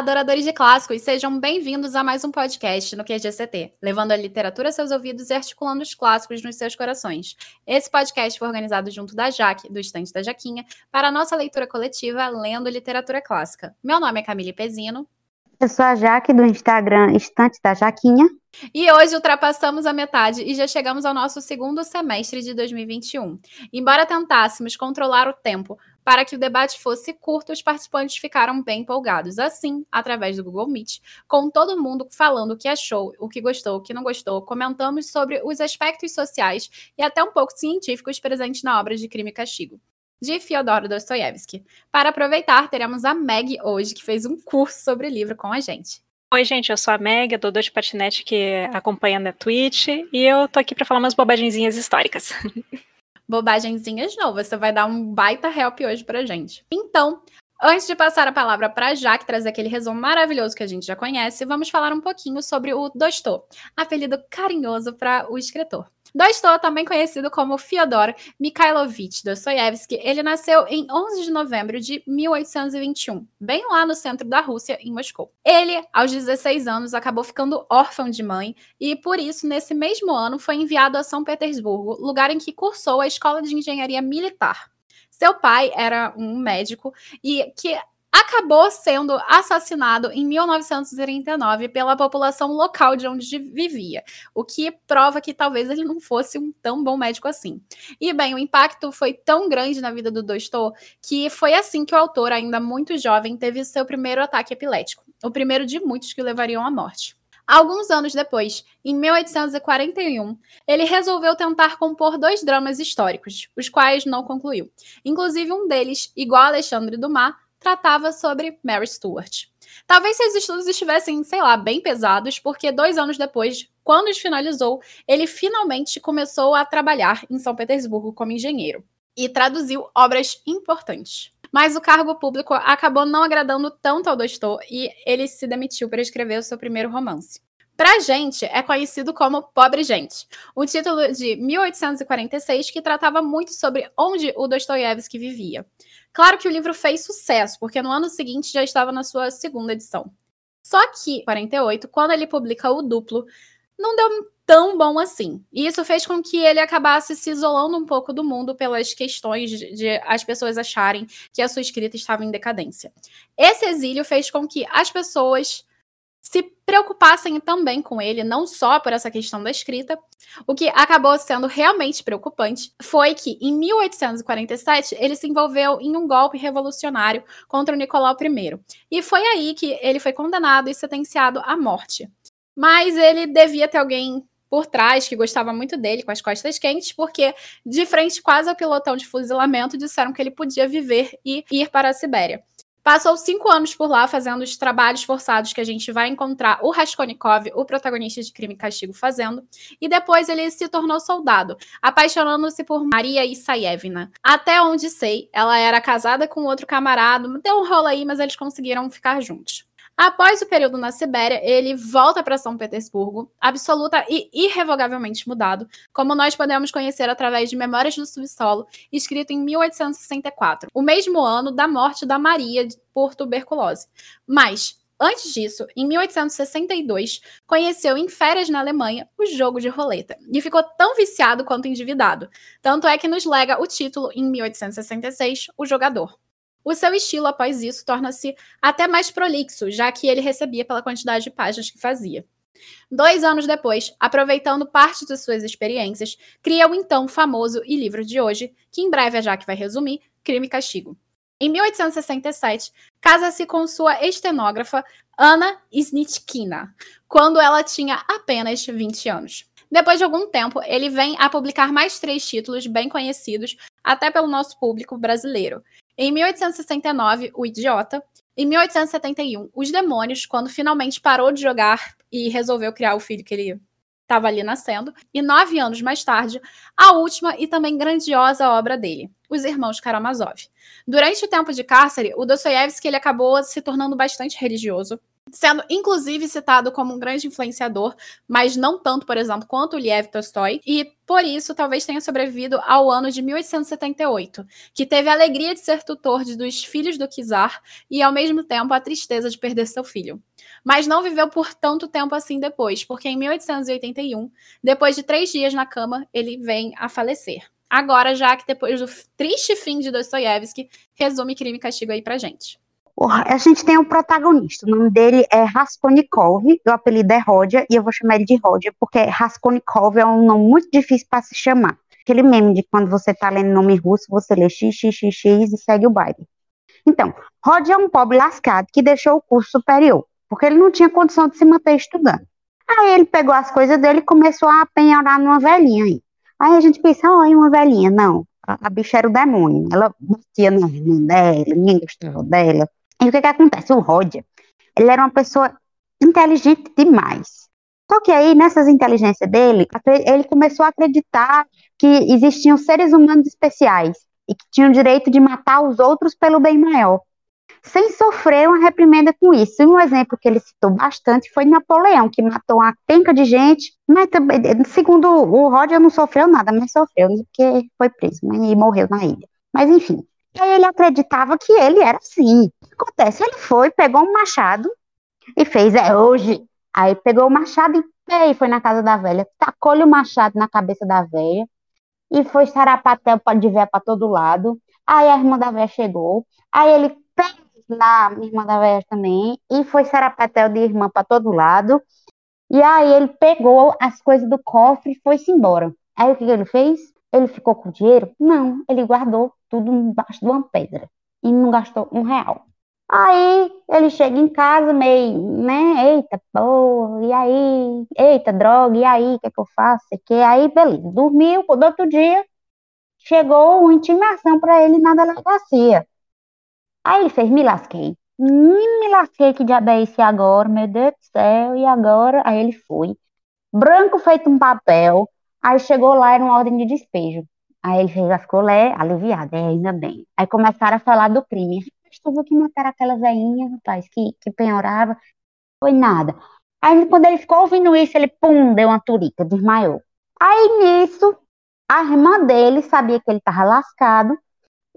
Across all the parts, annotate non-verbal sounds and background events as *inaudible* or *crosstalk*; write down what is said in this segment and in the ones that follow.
adoradores de clássicos, sejam bem-vindos a mais um podcast no QGCT, levando a literatura a seus ouvidos e articulando os clássicos nos seus corações. Esse podcast foi organizado junto da Jaque, do Estante da Jaquinha, para a nossa leitura coletiva Lendo Literatura Clássica. Meu nome é Camille Pezino. Eu sou a Jaque, do Instagram Estante da Jaquinha. E hoje ultrapassamos a metade e já chegamos ao nosso segundo semestre de 2021. Embora tentássemos controlar o tempo para que o debate fosse curto, os participantes ficaram bem empolgados. Assim, através do Google Meet, com todo mundo falando o que achou, o que gostou, o que não gostou, comentamos sobre os aspectos sociais e até um pouco científicos presentes na obra de Crime e Castigo de Fyodor Dostoiévski. Para aproveitar, teremos a Meg hoje, que fez um curso sobre o livro com a gente. Oi, gente, eu sou a Meg, a Dodô de Patinete que acompanha na Twitch, e eu tô aqui para falar umas bobagenzinhas históricas. *laughs* bobagenzinhas não. Você vai dar um baita help hoje pra gente. Então, antes de passar a palavra para Jaque trazer aquele resumo maravilhoso que a gente já conhece, vamos falar um pouquinho sobre o Dostô, apelido carinhoso para o escritor. Dostô, também conhecido como Fyodor Mikhailovich Dostoiévski, ele nasceu em 11 de novembro de 1821, bem lá no centro da Rússia, em Moscou. Ele, aos 16 anos, acabou ficando órfão de mãe e, por isso, nesse mesmo ano, foi enviado a São Petersburgo, lugar em que cursou a Escola de Engenharia Militar. Seu pai era um médico e que acabou sendo assassinado em 1939 pela população local de onde vivia, o que prova que talvez ele não fosse um tão bom médico assim. E bem, o impacto foi tão grande na vida do Dostô que foi assim que o autor, ainda muito jovem, teve seu primeiro ataque epilético, o primeiro de muitos que o levariam à morte. Alguns anos depois, em 1841, ele resolveu tentar compor dois dramas históricos, os quais não concluiu. Inclusive um deles, igual a Alexandre Dumas, tratava sobre Mary Stuart. Talvez seus estudos estivessem, sei lá, bem pesados, porque dois anos depois, quando os finalizou, ele finalmente começou a trabalhar em São Petersburgo como engenheiro e traduziu obras importantes. Mas o cargo público acabou não agradando tanto ao Dostô e ele se demitiu para escrever o seu primeiro romance. Pra gente, é conhecido como Pobre Gente, um título de 1846 que tratava muito sobre onde o Dostoiévski vivia. Claro que o livro fez sucesso, porque no ano seguinte já estava na sua segunda edição. Só que, em 48, quando ele publica o duplo, não deu tão bom assim. E isso fez com que ele acabasse se isolando um pouco do mundo pelas questões de, de, as pessoas acharem que a sua escrita estava em decadência. Esse exílio fez com que as pessoas se preocupassem também com ele, não só por essa questão da escrita. O que acabou sendo realmente preocupante foi que, em 1847, ele se envolveu em um golpe revolucionário contra o Nicolau I. E foi aí que ele foi condenado e sentenciado à morte. Mas ele devia ter alguém por trás que gostava muito dele, com as costas quentes, porque de frente quase ao pilotão de fuzilamento disseram que ele podia viver e ir para a Sibéria. Passou cinco anos por lá fazendo os trabalhos forçados que a gente vai encontrar o Raskolnikov, o protagonista de Crime e Castigo, fazendo. E depois ele se tornou soldado, apaixonando-se por Maria Isayevna. Até onde sei, ela era casada com outro camarada, deu um rolo aí, mas eles conseguiram ficar juntos. Após o período na Sibéria, ele volta para São Petersburgo, absoluta e irrevogavelmente mudado, como nós podemos conhecer através de Memórias do Subsolo, escrito em 1864, o mesmo ano da morte da Maria por tuberculose. Mas, Antes disso, em 1862, conheceu em férias na Alemanha o jogo de roleta e ficou tão viciado quanto endividado. Tanto é que nos lega o título, em 1866, O Jogador. O seu estilo, após isso, torna-se até mais prolixo, já que ele recebia pela quantidade de páginas que fazia. Dois anos depois, aproveitando parte de suas experiências, cria o então famoso e livro de hoje, que em breve a Jaque vai resumir, Crime e Castigo. Em 1867, casa-se com sua estenógrafa Anna Snitskina, quando ela tinha apenas 20 anos. Depois de algum tempo, ele vem a publicar mais três títulos bem conhecidos, até pelo nosso público brasileiro, em 1869, O Idiota. Em 1871, Os Demônios, quando finalmente parou de jogar e resolveu criar o filho que ele estava ali nascendo. E nove anos mais tarde, a última e também grandiosa obra dele, Os Irmãos Karamazov. Durante o tempo de cárcere, o Dostoiévski ele acabou se tornando bastante religioso sendo inclusive citado como um grande influenciador, mas não tanto, por exemplo, quanto o Liev Tolstói, e por isso talvez tenha sobrevivido ao ano de 1878, que teve a alegria de ser tutor dos filhos do Kizar e ao mesmo tempo a tristeza de perder seu filho. Mas não viveu por tanto tempo assim depois, porque em 1881, depois de três dias na cama, ele vem a falecer. Agora, já que depois do triste fim de Dostoiévski, resume Crime e Castigo aí pra gente. A gente tem um protagonista, o nome dele é Raskolnikov, o apelido é Rodia, e eu vou chamar ele de Rodia, porque Raskolnikov é um nome muito difícil para se chamar. Aquele meme de quando você tá lendo nome russo, você lê XXXX e segue o baile. Então, Rodia é um pobre lascado que deixou o curso superior, porque ele não tinha condição de se manter estudando. Aí ele pegou as coisas dele e começou a penhorar numa velhinha aí. Aí a gente pensa, olha, uma velhinha. Não, a, bicha era o demônio. Ela batia na irmã dela, ninguém gostava dela. E o que que acontece? O Roger, ele era uma pessoa inteligente demais. Só que aí, nessas inteligências dele, ele começou a acreditar que existiam seres humanos especiais e que tinham o direito de matar os outros pelo bem maior, sem sofrer uma reprimenda com isso. E um exemplo que ele citou bastante foi Napoleão, que matou uma penca de gente, mas também, segundo o Roger, não sofreu nada, mas sofreu, porque foi preso e morreu na ilha. Mas enfim, aí ele acreditava que ele era assim. O que acontece? Ele foi, pegou um machado e fez, é hoje. Aí pegou o machado e foi na casa da velha, tacou-lhe o machado na cabeça da velha e foi sarapatel de ver para todo lado. Aí a irmã da velha chegou, aí ele fez na irmã da velha também e foi sarapatel de irmã para todo lado. E aí ele pegou as coisas do cofre e foi-se embora. Aí o que ele fez? Ele ficou com dinheiro? Não, ele guardou tudo embaixo de uma pedra e não gastou um real. Aí ele chega em casa meio, né? Eita, porra, e aí? Eita, droga, e aí? O que, é que eu faço? Que aí, beleza. Dormiu, do outro dia, chegou uma intimação para ele na delegacia. Aí ele fez, me lasquei. Me lasquei, que diabo é esse agora? Meu Deus do céu, e agora? Aí ele foi. Branco feito um papel, Aí chegou lá, era uma ordem de despejo. Aí ele já ficou lá, aliviado, é, ainda bem. Aí começaram a falar do crime. Estou que mataram aquela velhinha, rapaz, que, que penhorava. Foi nada. Aí quando ele ficou ouvindo isso, ele, pum, deu uma turica, desmaiou. Aí nisso, a irmã dele sabia que ele estava lascado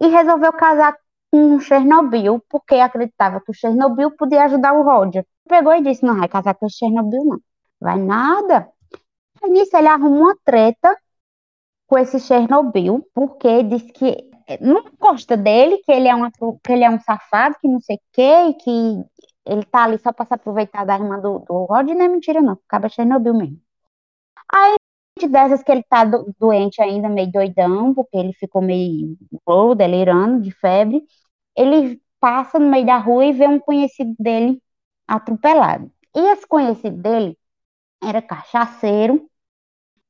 e resolveu casar com Chernobyl, porque acreditava que o Chernobyl podia ajudar o Roger. Pegou e disse, não vai casar com o Chernobyl, não. Vai nada. Aí nisso ele arruma uma treta com esse Chernobyl, porque diz que não gosta dele, que ele é, uma, que ele é um safado, que não sei o quê, e que ele tá ali só para se aproveitar da irmã do, do Rod, não é mentira não, acaba Chernobyl mesmo. Aí, dessas que ele tá do, doente ainda, meio doidão, porque ele ficou meio delirando de febre, ele passa no meio da rua e vê um conhecido dele atropelado. E esse conhecido dele era cachaceiro,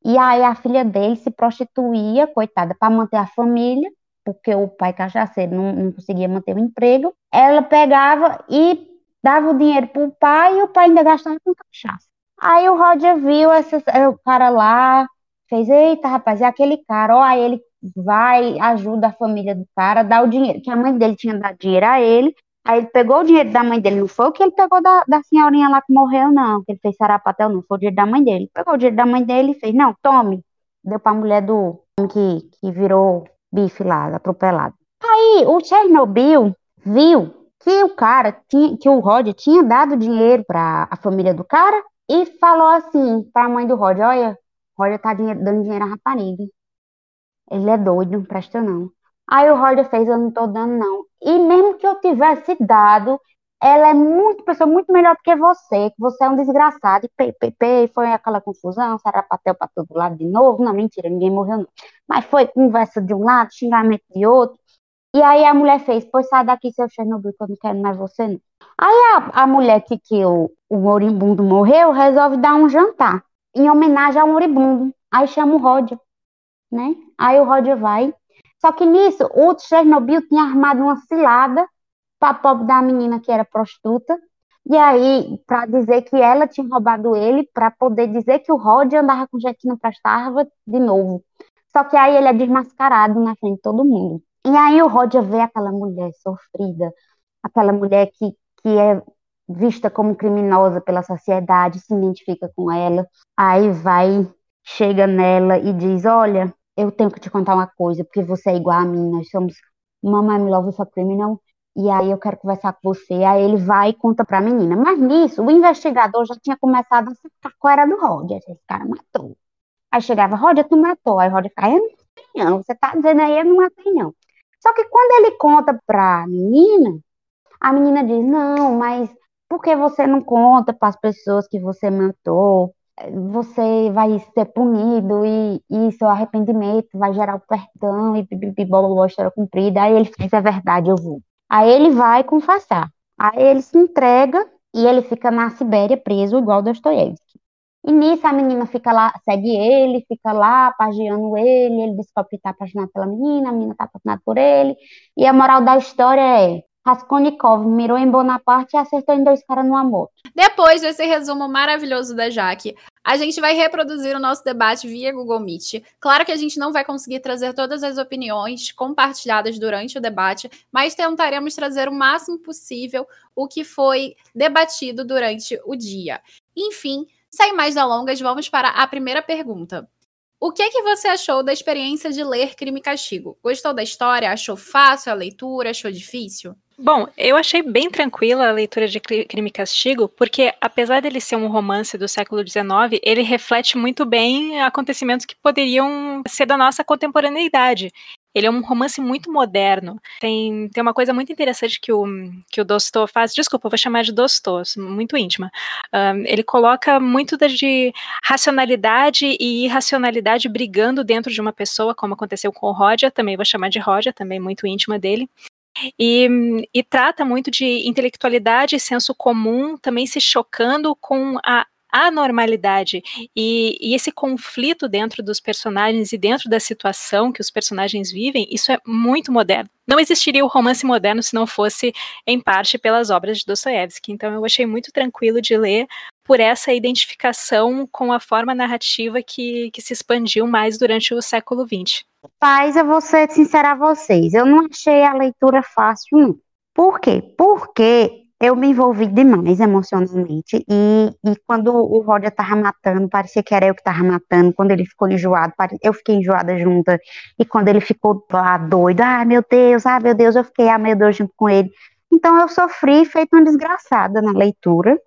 e aí a filha dele se prostituía, coitada, para manter a família, porque o pai cachaceiro não, não conseguia manter o emprego. Ela pegava e dava o dinheiro para o pai e o pai ainda gastava com cachaça. Aí o Roger viu essa, o cara lá, fez, eita, rapaz, é aquele cara, ó, aí ele vai, ajuda a família do cara, dá o dinheiro, que a mãe dele tinha dado dinheiro a ele, Aí ele pegou o dinheiro da mãe dele, não foi o que ele pegou da, da senhorinha lá que morreu, não, que ele fez sarapatel, não, foi o dinheiro da mãe dele. Pegou o dinheiro da mãe dele e fez, não, tome. Deu pra mulher do que, que virou bife lá, atropelado. Aí o Chernobyl viu que o cara, tinha, que o Roger tinha dado dinheiro para a família do cara e falou assim para a mãe do Roger, olha, Roger tá dinheiro, dando dinheiro à rapariga. Ele é doido, não presta não. Aí o Roger fez, eu não tô dando, não. E mesmo que eu tivesse dado, ela é muito, pessoa muito melhor do que você, que você é um desgraçado. E pei, pei, pei, foi aquela confusão, sarapatel para todo lado de novo. Não, mentira, ninguém morreu, não. Mas foi conversa de um lado, xingamento de outro. E aí a mulher fez, pois sai daqui, seu Chernobyl, que eu não quero mais você, não. Aí a, a mulher que, que o, o moribundo morreu, resolve dar um jantar, em homenagem ao moribundo. Aí chama o Roger, né? Aí o Roger vai só que nisso, o Chernobyl tinha armado uma cilada para pobre da menina que era prostituta, e aí, para dizer que ela tinha roubado ele, para poder dizer que o Rod andava com gente que não prestava de novo. Só que aí ele é desmascarado na frente de todo mundo. E aí o Roger vê aquela mulher sofrida, aquela mulher que, que é vista como criminosa pela sociedade, se identifica com ela, aí vai, chega nela e diz: Olha, eu tenho que te contar uma coisa, porque você é igual a mim, nós somos Mama I'm Love for Criminal, e aí eu quero conversar com você. Aí ele vai e conta pra menina. Mas nisso, o investigador já tinha começado a sacar qual era do Roger. Esse cara matou. Aí chegava, Roger, tu matou. Aí Roger ficava, eu não matei não. Você tá dizendo aí, eu não matei não. Só que quando ele conta pra menina, a menina diz, não, mas por que você não conta para as pessoas que você matou? Você vai ser punido e, e seu arrependimento vai gerar o perdão e blá, história cumprida. Aí ele diz, é verdade, eu vou. Aí ele vai confessar. Aí ele se entrega e ele fica na Sibéria preso igual Dostoiévski. E nisso a menina fica lá, segue ele, fica lá pagiando ele, ele descobre que está apaixonado pela menina, a menina está apaixonada por ele. E a moral da história é: Raskolnikov mirou em Bonaparte e acertou em dois caras numa moto. Depois desse resumo maravilhoso da Jaque, a gente vai reproduzir o nosso debate via Google Meet. Claro que a gente não vai conseguir trazer todas as opiniões compartilhadas durante o debate, mas tentaremos trazer o máximo possível o que foi debatido durante o dia. Enfim, sem mais delongas, vamos para a primeira pergunta. O que que você achou da experiência de ler Crime e Castigo? Gostou da história? Achou fácil a leitura? Achou difícil? Bom, eu achei bem tranquila a leitura de Crime e Castigo, porque apesar dele ser um romance do século XIX, ele reflete muito bem acontecimentos que poderiam ser da nossa contemporaneidade. Ele é um romance muito moderno. Tem, tem uma coisa muito interessante que o, que o Dostô faz. Desculpa, eu vou chamar de Dostô, muito íntima. Um, ele coloca muito de racionalidade e irracionalidade brigando dentro de uma pessoa, como aconteceu com o Roger, também vou chamar de Roger, também muito íntima dele. E, e, trata muito de intelectualidade e senso comum, também se chocando com a anormalidade e, e esse conflito dentro dos personagens e dentro da situação que os personagens vivem, isso é muito moderno. Não existiria o romance moderno se não fosse, em parte, pelas obras de Dostoiévski. Então, eu achei muito tranquilo de ler por essa identificação com a forma narrativa que, que se expandiu mais durante o século XX. Paz, eu vou ser sincera a vocês, eu não achei a leitura fácil, não. Por quê? Porque eu me envolvi demais emocionalmente. E, e quando o Roger tava matando, parecia que era eu que tava matando. Quando ele ficou enjoado, eu fiquei enjoada junto. E quando ele ficou lá doido, ah, meu Deus, ah, meu Deus, eu fiquei, ah, meu Deus, junto com ele. Então eu sofri feito uma desgraçada na leitura.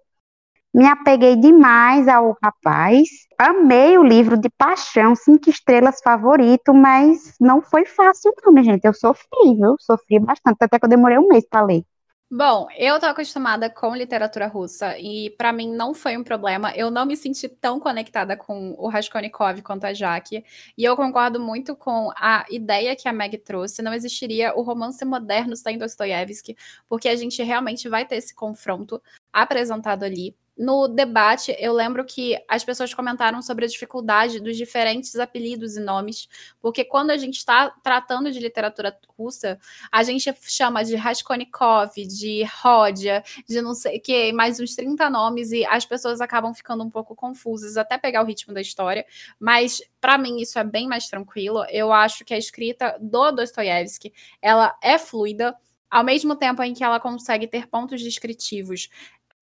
Me apeguei demais ao rapaz. Amei o livro de paixão, cinco estrelas favorito, mas não foi fácil, não, minha gente. Eu sofri, viu? Sofri bastante, até que eu demorei um mês para ler. Bom, eu tô acostumada com literatura russa e para mim não foi um problema. Eu não me senti tão conectada com o Raskolnikov quanto a Jaque. E eu concordo muito com a ideia que a Meg trouxe. Não existiria o romance moderno sem Dostoiévski, porque a gente realmente vai ter esse confronto apresentado ali no debate, eu lembro que as pessoas comentaram sobre a dificuldade dos diferentes apelidos e nomes, porque quando a gente está tratando de literatura russa, a gente chama de Raskolnikov, de Rodia, de não sei o que, mais uns 30 nomes, e as pessoas acabam ficando um pouco confusas até pegar o ritmo da história. Mas, para mim, isso é bem mais tranquilo. Eu acho que a escrita do Dostoiévski ela é fluida ao mesmo tempo em que ela consegue ter pontos descritivos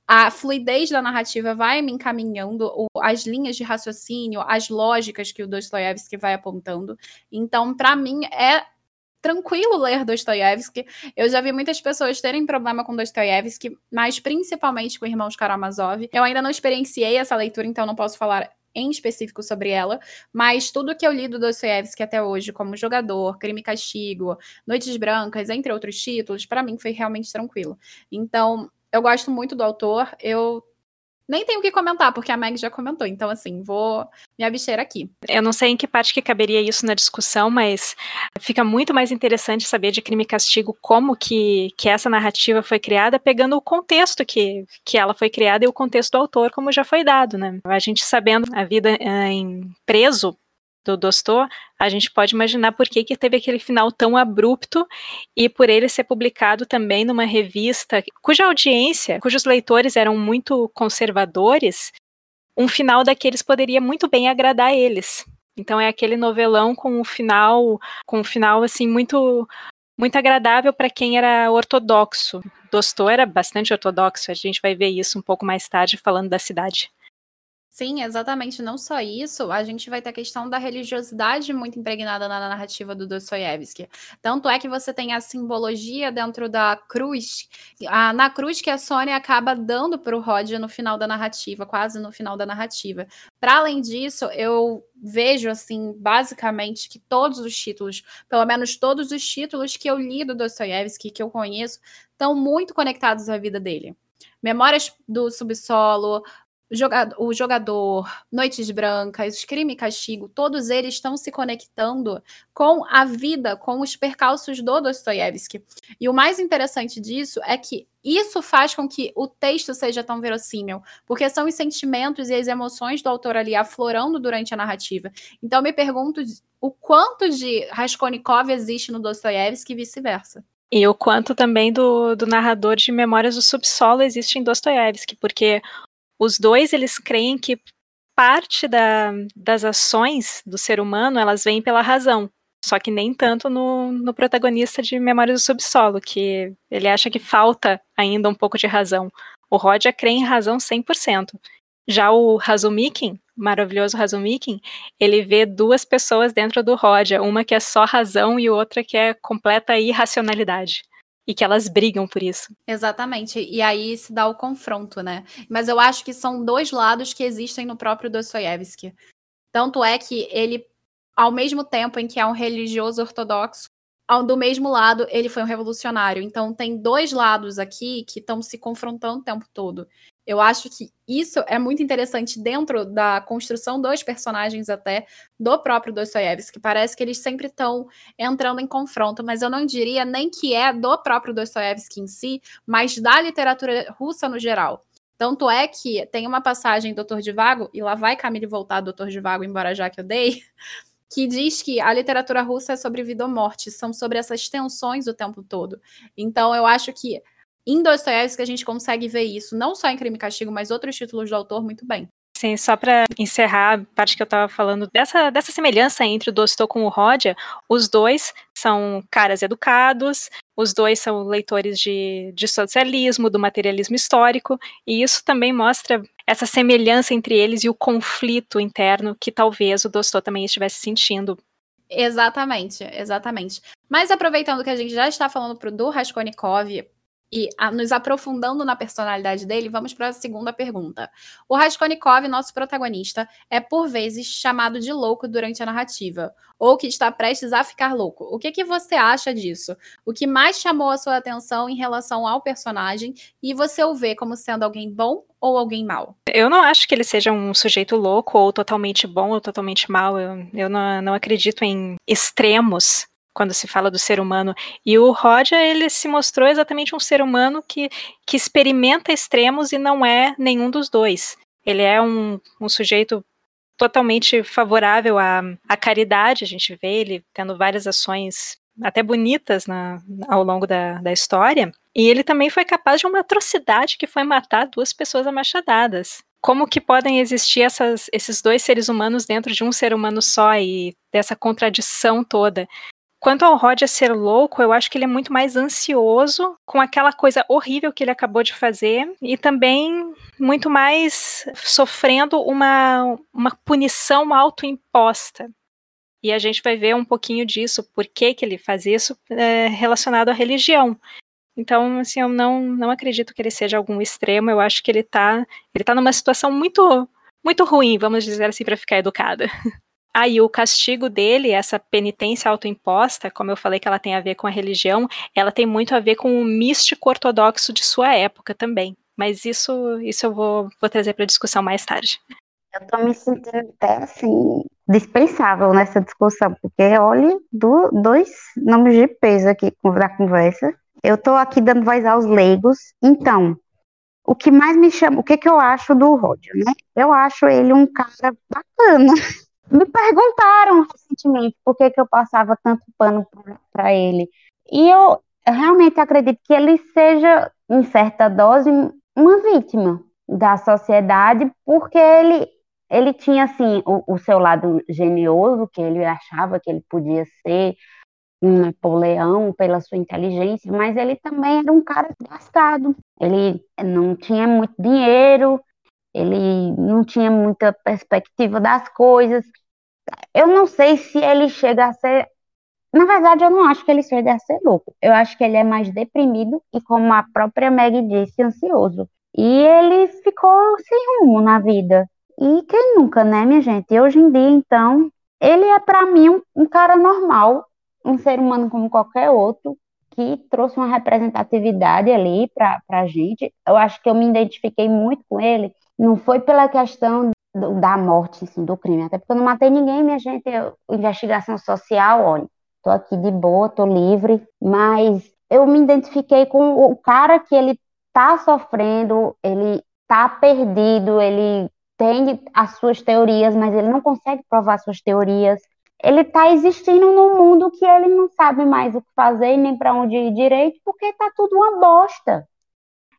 a fluidez da narrativa vai me encaminhando, as linhas de raciocínio, as lógicas que o Dostoiévski vai apontando. Então, para mim, é tranquilo ler Dostoiévski. Eu já vi muitas pessoas terem problema com Dostoiévski, mas principalmente com Irmãos Karamazov. Eu ainda não experienciei essa leitura, então não posso falar em específico sobre ela, mas tudo que eu li do Dostoiévski até hoje, como Jogador, Crime e Castigo, Noites Brancas, entre outros títulos, para mim foi realmente tranquilo. Então, eu gosto muito do autor. Eu nem tenho o que comentar, porque a Meg já comentou. Então, assim, vou me abster aqui. Eu não sei em que parte que caberia isso na discussão, mas fica muito mais interessante saber de Crime e Castigo como que, que essa narrativa foi criada, pegando o contexto que, que ela foi criada e o contexto do autor, como já foi dado, né? A gente sabendo a vida eh, em preso do Dostô, a gente pode imaginar por que, que teve aquele final tão abrupto e por ele ser publicado também numa revista cuja audiência, cujos leitores eram muito conservadores, um final daqueles poderia muito bem agradar eles. Então é aquele novelão com um final, com um final assim muito muito agradável para quem era ortodoxo Dostô era bastante ortodoxo, a gente vai ver isso um pouco mais tarde falando da cidade. Sim, exatamente. Não só isso, a gente vai ter a questão da religiosidade muito impregnada na narrativa do Dostoiévski. Tanto é que você tem a simbologia dentro da cruz, a, na cruz que a Sônia acaba dando para o Rod no final da narrativa, quase no final da narrativa. Para além disso, eu vejo, assim, basicamente, que todos os títulos, pelo menos todos os títulos que eu li do Dostoiévski, que eu conheço, estão muito conectados à vida dele. Memórias do Subsolo, o jogador, Noites Brancas, Crime e Castigo, todos eles estão se conectando com a vida, com os percalços do Dostoiévski. E o mais interessante disso é que isso faz com que o texto seja tão verossímil, porque são os sentimentos e as emoções do autor ali aflorando durante a narrativa. Então, me pergunto o quanto de Raskolnikov existe no Dostoiévski e vice-versa. E o quanto também do, do narrador de Memórias do Subsolo existe em Dostoiévski, porque os dois eles creem que parte da, das ações do ser humano elas vêm pela razão. Só que nem tanto no, no protagonista de Memórias do Subsolo, que ele acha que falta ainda um pouco de razão. O Roger crê em razão 100%. Já o Razumikin, maravilhoso Razumikin, ele vê duas pessoas dentro do Roger, uma que é só razão e outra que é completa irracionalidade e que elas brigam por isso. Exatamente. E aí se dá o confronto, né? Mas eu acho que são dois lados que existem no próprio Dostoiévski. Tanto é que ele, ao mesmo tempo em que é um religioso ortodoxo, do mesmo lado ele foi um revolucionário. Então tem dois lados aqui que estão se confrontando o tempo todo. Eu acho que isso é muito interessante dentro da construção dos personagens até do próprio Dostoiévski, que parece que eles sempre estão entrando em confronto, mas eu não diria nem que é do próprio Dostoiévski em si, mas da literatura russa no geral. Tanto é que tem uma passagem em Doutor de Vago, e lá vai Camille voltar Doutor de Vago, embora já que eu dei, *laughs* que diz que a literatura russa é sobre vida ou morte, são sobre essas tensões o tempo todo. Então eu acho que em Dostoiévski a gente consegue ver isso, não só em Crime e Castigo, mas outros títulos do autor muito bem. Sim, só para encerrar a parte que eu estava falando dessa, dessa semelhança entre o Dostô com o Rodia, os dois são caras educados, os dois são leitores de, de socialismo, do materialismo histórico, e isso também mostra essa semelhança entre eles e o conflito interno que talvez o Dostô também estivesse sentindo Exatamente, exatamente. Mas aproveitando que a gente já está falando pro do Raskolnikov, e a, nos aprofundando na personalidade dele, vamos para a segunda pergunta. O Raskolnikov, nosso protagonista, é por vezes chamado de louco durante a narrativa, ou que está prestes a ficar louco. O que, que você acha disso? O que mais chamou a sua atenção em relação ao personagem e você o vê como sendo alguém bom ou alguém mau? Eu não acho que ele seja um sujeito louco ou totalmente bom ou totalmente mau. Eu, eu não, não acredito em extremos quando se fala do ser humano. E o Roger, ele se mostrou exatamente um ser humano que, que experimenta extremos e não é nenhum dos dois. Ele é um, um sujeito totalmente favorável à, à caridade, a gente vê ele tendo várias ações até bonitas na, ao longo da, da história. E ele também foi capaz de uma atrocidade que foi matar duas pessoas amachadadas como que podem existir essas, esses dois seres humanos dentro de um ser humano só e dessa contradição toda. Quanto ao Roger ser louco, eu acho que ele é muito mais ansioso com aquela coisa horrível que ele acabou de fazer e também muito mais sofrendo uma, uma punição autoimposta. E a gente vai ver um pouquinho disso, por que, que ele faz isso é, relacionado à religião. Então, assim, eu não, não acredito que ele seja algum extremo, eu acho que ele está ele tá numa situação muito, muito ruim, vamos dizer assim, para ficar educada. *laughs* Aí o castigo dele, essa penitência autoimposta, como eu falei que ela tem a ver com a religião, ela tem muito a ver com o místico ortodoxo de sua época também. Mas isso, isso eu vou, vou trazer para discussão mais tarde. Eu tô me sentindo até assim, dispensável nessa discussão, porque olha, do, dois nomes de peso aqui da conversa. Eu tô aqui dando voz aos leigos. Então, o que mais me chama, o que que eu acho do Roger, né? Eu acho ele um cara bacana. *laughs* Me perguntaram recentemente por que, que eu passava tanto pano para ele. E eu realmente acredito que ele seja, em certa dose, uma vítima da sociedade, porque ele, ele tinha, assim, o, o seu lado genioso, que ele achava que ele podia ser, um Napoleão pela sua inteligência, mas ele também era um cara gastado. Ele não tinha muito dinheiro, ele não tinha muita perspectiva das coisas. Eu não sei se ele chega a ser. Na verdade, eu não acho que ele chega a ser louco. Eu acho que ele é mais deprimido e, como a própria Meg disse, ansioso. E ele ficou sem rumo na vida. E quem nunca, né, minha gente? E hoje em dia, então, ele é para mim um, um cara normal, um ser humano como qualquer outro, que trouxe uma representatividade ali para a gente. Eu acho que eu me identifiquei muito com ele. Não foi pela questão do, da morte, assim, do crime, até porque eu não matei ninguém, minha gente. Eu, investigação social, olha, tô aqui de boa, tô livre, mas eu me identifiquei com o cara que ele tá sofrendo, ele tá perdido, ele tem as suas teorias, mas ele não consegue provar suas teorias ele está existindo num mundo que ele não sabe mais o que fazer nem para onde ir direito, porque está tudo uma bosta.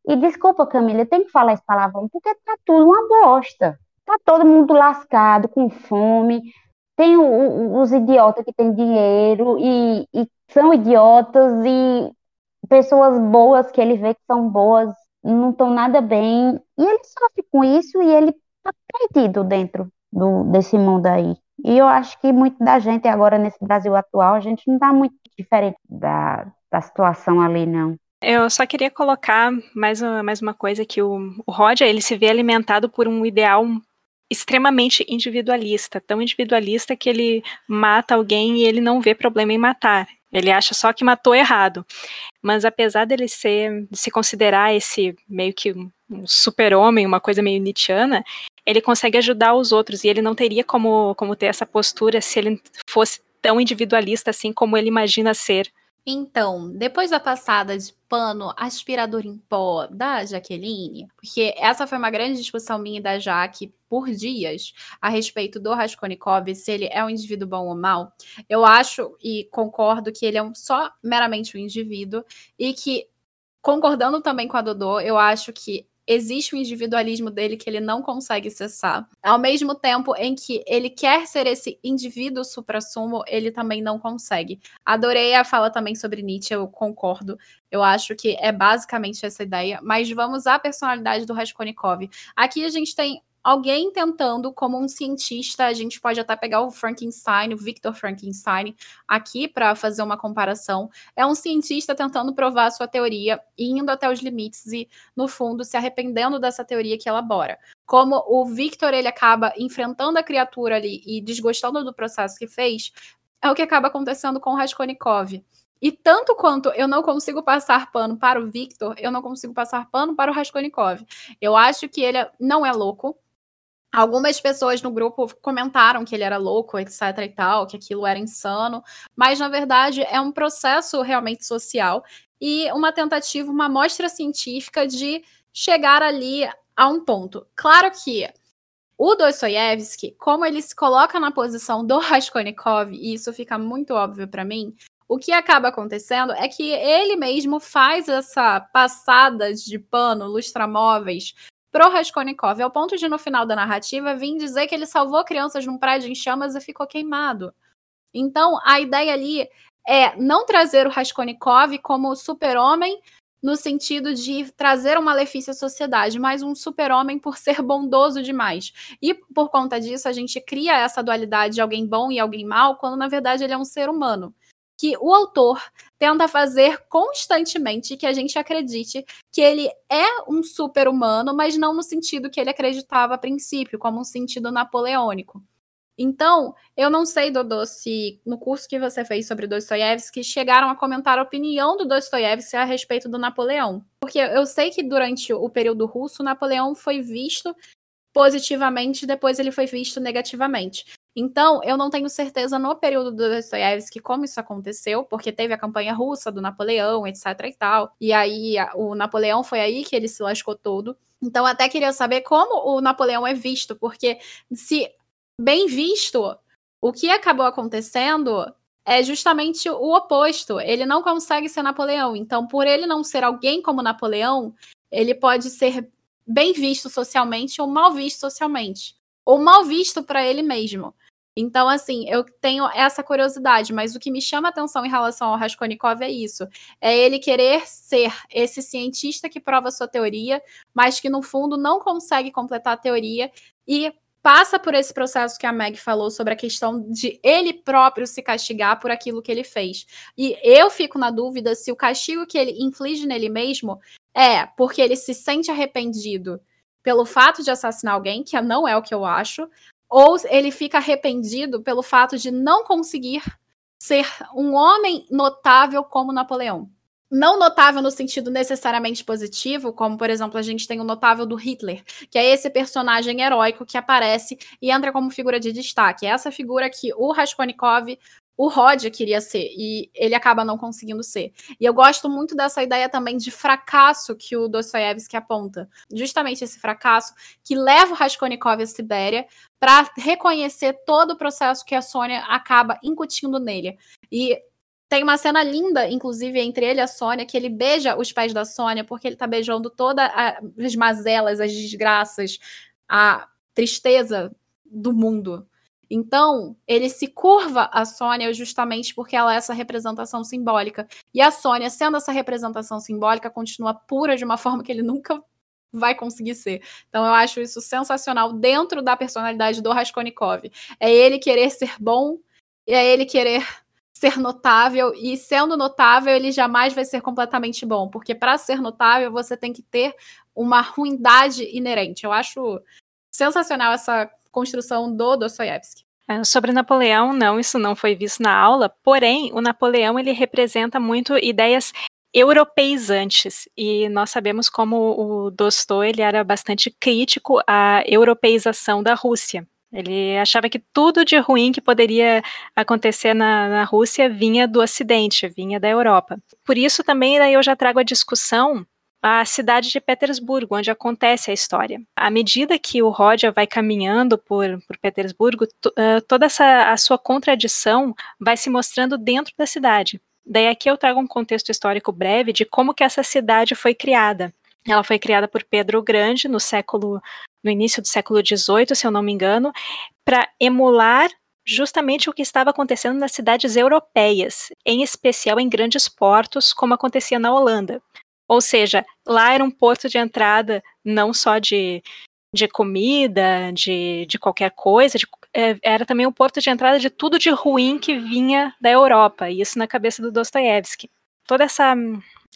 E desculpa, Camila, tenho que falar esse palavrão, porque está tudo uma bosta. Está todo mundo lascado, com fome. Tem o, o, os idiotas que têm dinheiro e, e são idiotas, e pessoas boas que ele vê que são boas não estão nada bem. E ele sofre com isso e ele está perdido dentro do, desse mundo aí. E eu acho que muito da gente agora nesse Brasil atual, a gente não está muito diferente da, da situação ali, não. Eu só queria colocar mais uma, mais uma coisa que o, o Roger, ele se vê alimentado por um ideal extremamente individualista, tão individualista que ele mata alguém e ele não vê problema em matar. Ele acha só que matou errado. Mas apesar dele ser, se considerar esse meio que um super-homem, uma coisa meio Nietzscheana, ele consegue ajudar os outros e ele não teria como, como ter essa postura se ele fosse tão individualista assim como ele imagina ser. Então, depois da passada de pano aspirador em pó da Jaqueline, porque essa foi uma grande discussão minha e da Jaque por dias a respeito do Raskolnikov, se ele é um indivíduo bom ou mal, eu acho e concordo que ele é um, só meramente um indivíduo e que, concordando também com a Dodô, eu acho que existe um individualismo dele que ele não consegue cessar. Ao mesmo tempo em que ele quer ser esse indivíduo supra-sumo, ele também não consegue. Adorei a fala também sobre Nietzsche, eu concordo. Eu acho que é basicamente essa ideia. Mas vamos à personalidade do Raskolnikov. Aqui a gente tem alguém tentando, como um cientista, a gente pode até pegar o Frankenstein, o Victor Frankenstein, aqui para fazer uma comparação. É um cientista tentando provar a sua teoria, indo até os limites e, no fundo, se arrependendo dessa teoria que elabora. Como o Victor ele acaba enfrentando a criatura ali e desgostando do processo que fez, é o que acaba acontecendo com o Raskolnikov. E tanto quanto eu não consigo passar pano para o Victor, eu não consigo passar pano para o Raskolnikov. Eu acho que ele não é louco, Algumas pessoas no grupo comentaram que ele era louco, etc e tal, que aquilo era insano, mas na verdade é um processo realmente social e uma tentativa, uma mostra científica de chegar ali a um ponto. Claro que o Dostoiévski, como ele se coloca na posição do Raskolnikov, e isso fica muito óbvio para mim, o que acaba acontecendo é que ele mesmo faz essa passada de pano, lustramóveis, pro Raskolnikov, ao ponto de no final da narrativa vir dizer que ele salvou crianças num prédio em chamas e ficou queimado. Então, a ideia ali é não trazer o Raskolnikov como super-homem no sentido de trazer um malefício à sociedade, mas um super-homem por ser bondoso demais. E por conta disso, a gente cria essa dualidade de alguém bom e alguém mal, quando na verdade ele é um ser humano que o autor tenta fazer constantemente que a gente acredite que ele é um super-humano, mas não no sentido que ele acreditava a princípio, como um sentido napoleônico. Então, eu não sei, Dodô, se no curso que você fez sobre Dostoiévski chegaram a comentar a opinião do Dostoiévski a respeito do Napoleão. Porque eu sei que durante o período russo, Napoleão foi visto positivamente, depois ele foi visto negativamente. Então, eu não tenho certeza no período do Dostoiévski como isso aconteceu, porque teve a campanha russa do Napoleão, etc e tal. E aí, o Napoleão foi aí que ele se lascou todo. Então, até queria saber como o Napoleão é visto, porque se bem visto, o que acabou acontecendo é justamente o oposto. Ele não consegue ser Napoleão. Então, por ele não ser alguém como Napoleão, ele pode ser bem visto socialmente ou mal visto socialmente. Ou mal visto para ele mesmo. Então, assim, eu tenho essa curiosidade, mas o que me chama atenção em relação ao Raskolnikov é isso: é ele querer ser esse cientista que prova sua teoria, mas que no fundo não consegue completar a teoria e passa por esse processo que a Meg falou sobre a questão de ele próprio se castigar por aquilo que ele fez. E eu fico na dúvida se o castigo que ele inflige nele mesmo é porque ele se sente arrependido pelo fato de assassinar alguém, que não é o que eu acho, ou ele fica arrependido pelo fato de não conseguir ser um homem notável como Napoleão não notável no sentido necessariamente positivo, como por exemplo a gente tem o notável do Hitler, que é esse personagem heróico que aparece e entra como figura de destaque. É essa figura que o Raskolnikov o Rod queria ser e ele acaba não conseguindo ser. E eu gosto muito dessa ideia também de fracasso que o Dostoiévski aponta. Justamente esse fracasso que leva o Raskolnikov à Sibéria para reconhecer todo o processo que a Sônia acaba incutindo nele. E tem uma cena linda, inclusive, entre ele e a Sônia, que ele beija os pés da Sônia, porque ele tá beijando todas as mazelas, as desgraças, a tristeza do mundo. Então, ele se curva a Sônia justamente porque ela é essa representação simbólica. E a Sônia, sendo essa representação simbólica, continua pura de uma *laughs* forma que ele nunca vai conseguir ser. Então, eu acho isso sensacional dentro da personalidade do Raskolnikov. É ele querer ser bom e é ele querer ser notável e sendo notável ele jamais vai ser completamente bom, porque para ser notável você tem que ter uma ruindade inerente. Eu acho sensacional essa construção do Dostoiévski. É, sobre Napoleão, não, isso não foi visto na aula, porém, o Napoleão ele representa muito ideias europeizantes e nós sabemos como o Dostoiévski ele era bastante crítico à europeização da Rússia. Ele achava que tudo de ruim que poderia acontecer na, na Rússia vinha do Ocidente, vinha da Europa. Por isso também daí eu já trago a discussão a cidade de Petersburgo, onde acontece a história. À medida que o Roger vai caminhando por, por Petersburgo, uh, toda essa a sua contradição vai se mostrando dentro da cidade. Daí aqui eu trago um contexto histórico breve de como que essa cidade foi criada. Ela foi criada por Pedro o Grande no século no início do século XVIII, se eu não me engano, para emular justamente o que estava acontecendo nas cidades europeias, em especial em grandes portos, como acontecia na Holanda. Ou seja, lá era um porto de entrada não só de, de comida, de, de qualquer coisa, de, é, era também um porto de entrada de tudo de ruim que vinha da Europa, isso na cabeça do Dostoiévski. Toda essa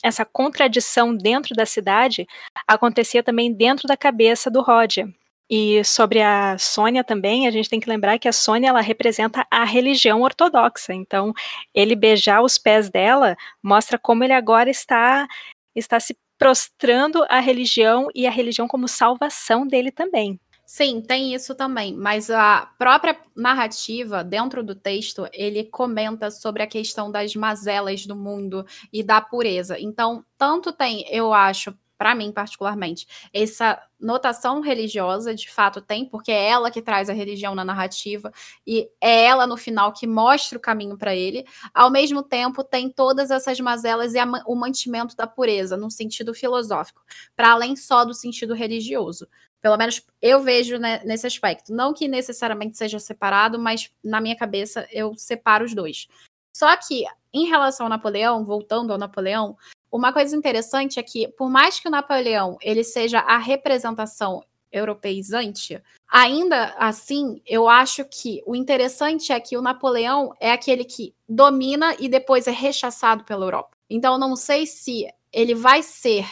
essa contradição dentro da cidade acontecia também dentro da cabeça do Roger. E sobre a Sônia também, a gente tem que lembrar que a Sônia ela representa a religião ortodoxa. Então, ele beijar os pés dela mostra como ele agora está está se prostrando à religião e a religião como salvação dele também. Sim, tem isso também, mas a própria narrativa dentro do texto, ele comenta sobre a questão das mazelas do mundo e da pureza. Então, tanto tem, eu acho, para mim particularmente, essa notação religiosa, de fato tem, porque é ela que traz a religião na narrativa e é ela no final que mostra o caminho para ele. Ao mesmo tempo, tem todas essas mazelas e o mantimento da pureza, no sentido filosófico, para além só do sentido religioso. Pelo menos eu vejo né, nesse aspecto. Não que necessariamente seja separado, mas na minha cabeça eu separo os dois. Só que, em relação ao Napoleão, voltando ao Napoleão, uma coisa interessante é que, por mais que o Napoleão ele seja a representação europeizante, ainda assim, eu acho que o interessante é que o Napoleão é aquele que domina e depois é rechaçado pela Europa. Então, eu não sei se ele vai ser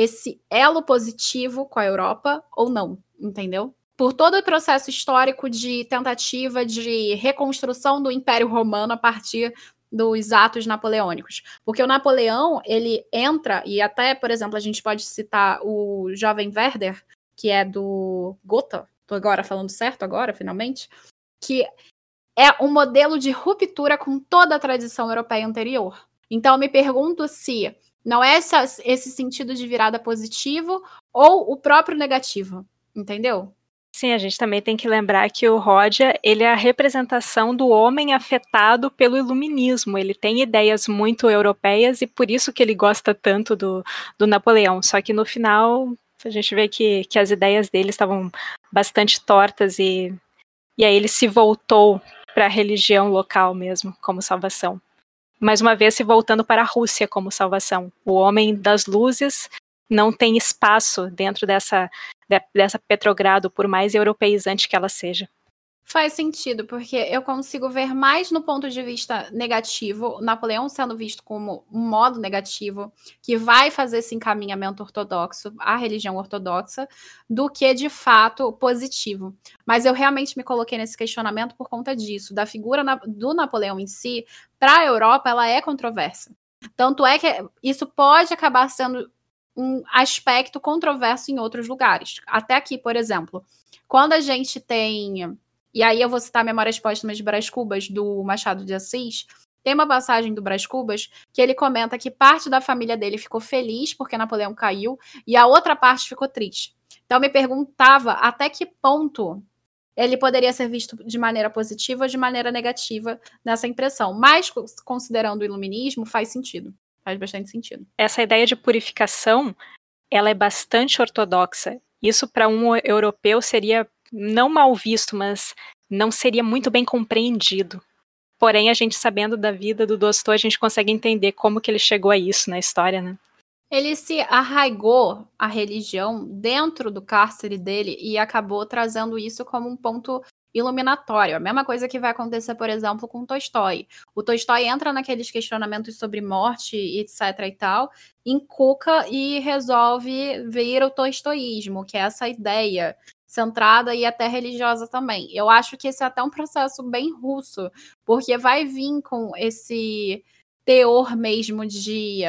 esse elo positivo com a Europa ou não, entendeu? Por todo o processo histórico de tentativa de reconstrução do Império Romano a partir dos atos napoleônicos. Porque o Napoleão, ele entra, e até, por exemplo, a gente pode citar o jovem Werder, que é do Gotha, tô agora falando certo agora, finalmente, que é um modelo de ruptura com toda a tradição europeia anterior. Então, eu me pergunto se não é essa, esse sentido de virada positivo ou o próprio negativo, entendeu? Sim, a gente também tem que lembrar que o Roger, ele é a representação do homem afetado pelo iluminismo. Ele tem ideias muito europeias e por isso que ele gosta tanto do, do Napoleão. Só que no final, a gente vê que, que as ideias dele estavam bastante tortas e, e aí ele se voltou para a religião local mesmo, como salvação. Mais uma vez se voltando para a Rússia como salvação. O homem das luzes não tem espaço dentro dessa, dessa Petrogrado, por mais europeizante que ela seja. Faz sentido, porque eu consigo ver mais no ponto de vista negativo, Napoleão sendo visto como um modo negativo, que vai fazer esse encaminhamento ortodoxo, a religião ortodoxa, do que de fato positivo. Mas eu realmente me coloquei nesse questionamento por conta disso, da figura do Napoleão em si, para a Europa, ela é controversa. Tanto é que isso pode acabar sendo um aspecto controverso em outros lugares. Até aqui, por exemplo, quando a gente tem e aí eu vou citar Memórias Póstumas de Brás Cubas, do Machado de Assis. Tem uma passagem do Brás Cubas que ele comenta que parte da família dele ficou feliz porque Napoleão caiu e a outra parte ficou triste. Então me perguntava até que ponto ele poderia ser visto de maneira positiva ou de maneira negativa nessa impressão. Mas, considerando o iluminismo, faz sentido. Faz bastante sentido. Essa ideia de purificação, ela é bastante ortodoxa. Isso para um europeu seria não mal visto, mas não seria muito bem compreendido. Porém, a gente sabendo da vida do Dostoi, a gente consegue entender como que ele chegou a isso na história, né? Ele se arraigou a religião dentro do cárcere dele e acabou trazendo isso como um ponto iluminatório. A mesma coisa que vai acontecer, por exemplo, com Tolstói. O Tolstói entra naqueles questionamentos sobre morte, etc e tal, encuca e resolve ver o tolstoísmo, que é essa ideia centrada e até religiosa também. Eu acho que esse é até um processo bem russo, porque vai vir com esse teor mesmo de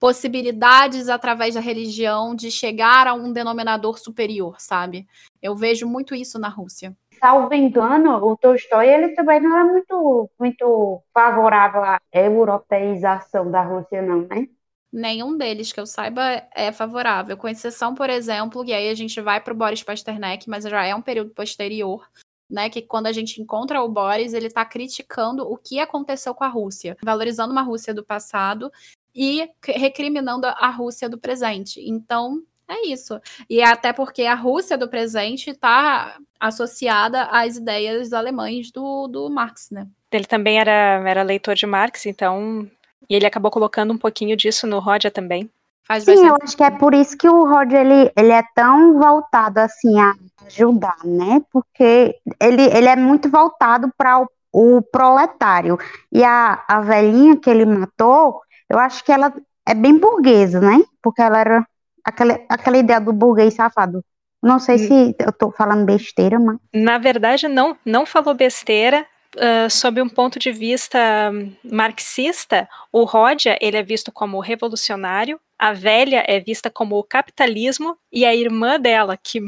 possibilidades através da religião de chegar a um denominador superior, sabe? Eu vejo muito isso na Rússia. Salvo engano, o Tolstói ele também não era muito, muito favorável à europeização da Rússia, não, né? Nenhum deles que eu saiba é favorável, com exceção, por exemplo, e aí a gente vai para o Boris Pasternak, mas já é um período posterior, né, que quando a gente encontra o Boris, ele está criticando o que aconteceu com a Rússia, valorizando uma Rússia do passado e recriminando a Rússia do presente. Então, é isso. E até porque a Rússia do presente está associada às ideias alemães do, do Marx, né? Ele também era, era leitor de Marx, então e ele acabou colocando um pouquinho disso no Roger também. Faz Sim, eu acho que é por isso que o Roger ele, ele é tão voltado assim a ajudar, né? Porque ele, ele é muito voltado para o, o, proletário. E a, a velhinha que ele matou, eu acho que ela é bem burguesa, né? Porque ela era aquela, aquela ideia do burguês safado. Não sei hum. se eu tô falando besteira, mas. Na verdade, não, não falou besteira uh, sob um ponto de vista marxista, o Rodia ele é visto como revolucionário, a velha é vista como o capitalismo e a irmã dela que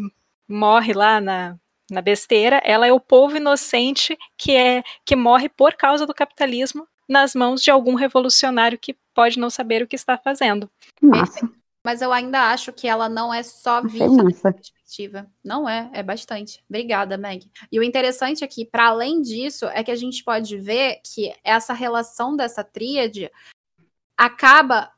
morre lá na, na besteira, ela é o povo inocente que é que morre por causa do capitalismo nas mãos de algum revolucionário que pode não saber o que está fazendo. Massa. Mas eu ainda acho que ela não é só vista Não é, é bastante. Obrigada, Meg. E o interessante aqui, é para além disso, é que a gente pode ver que essa relação dessa tríade acaba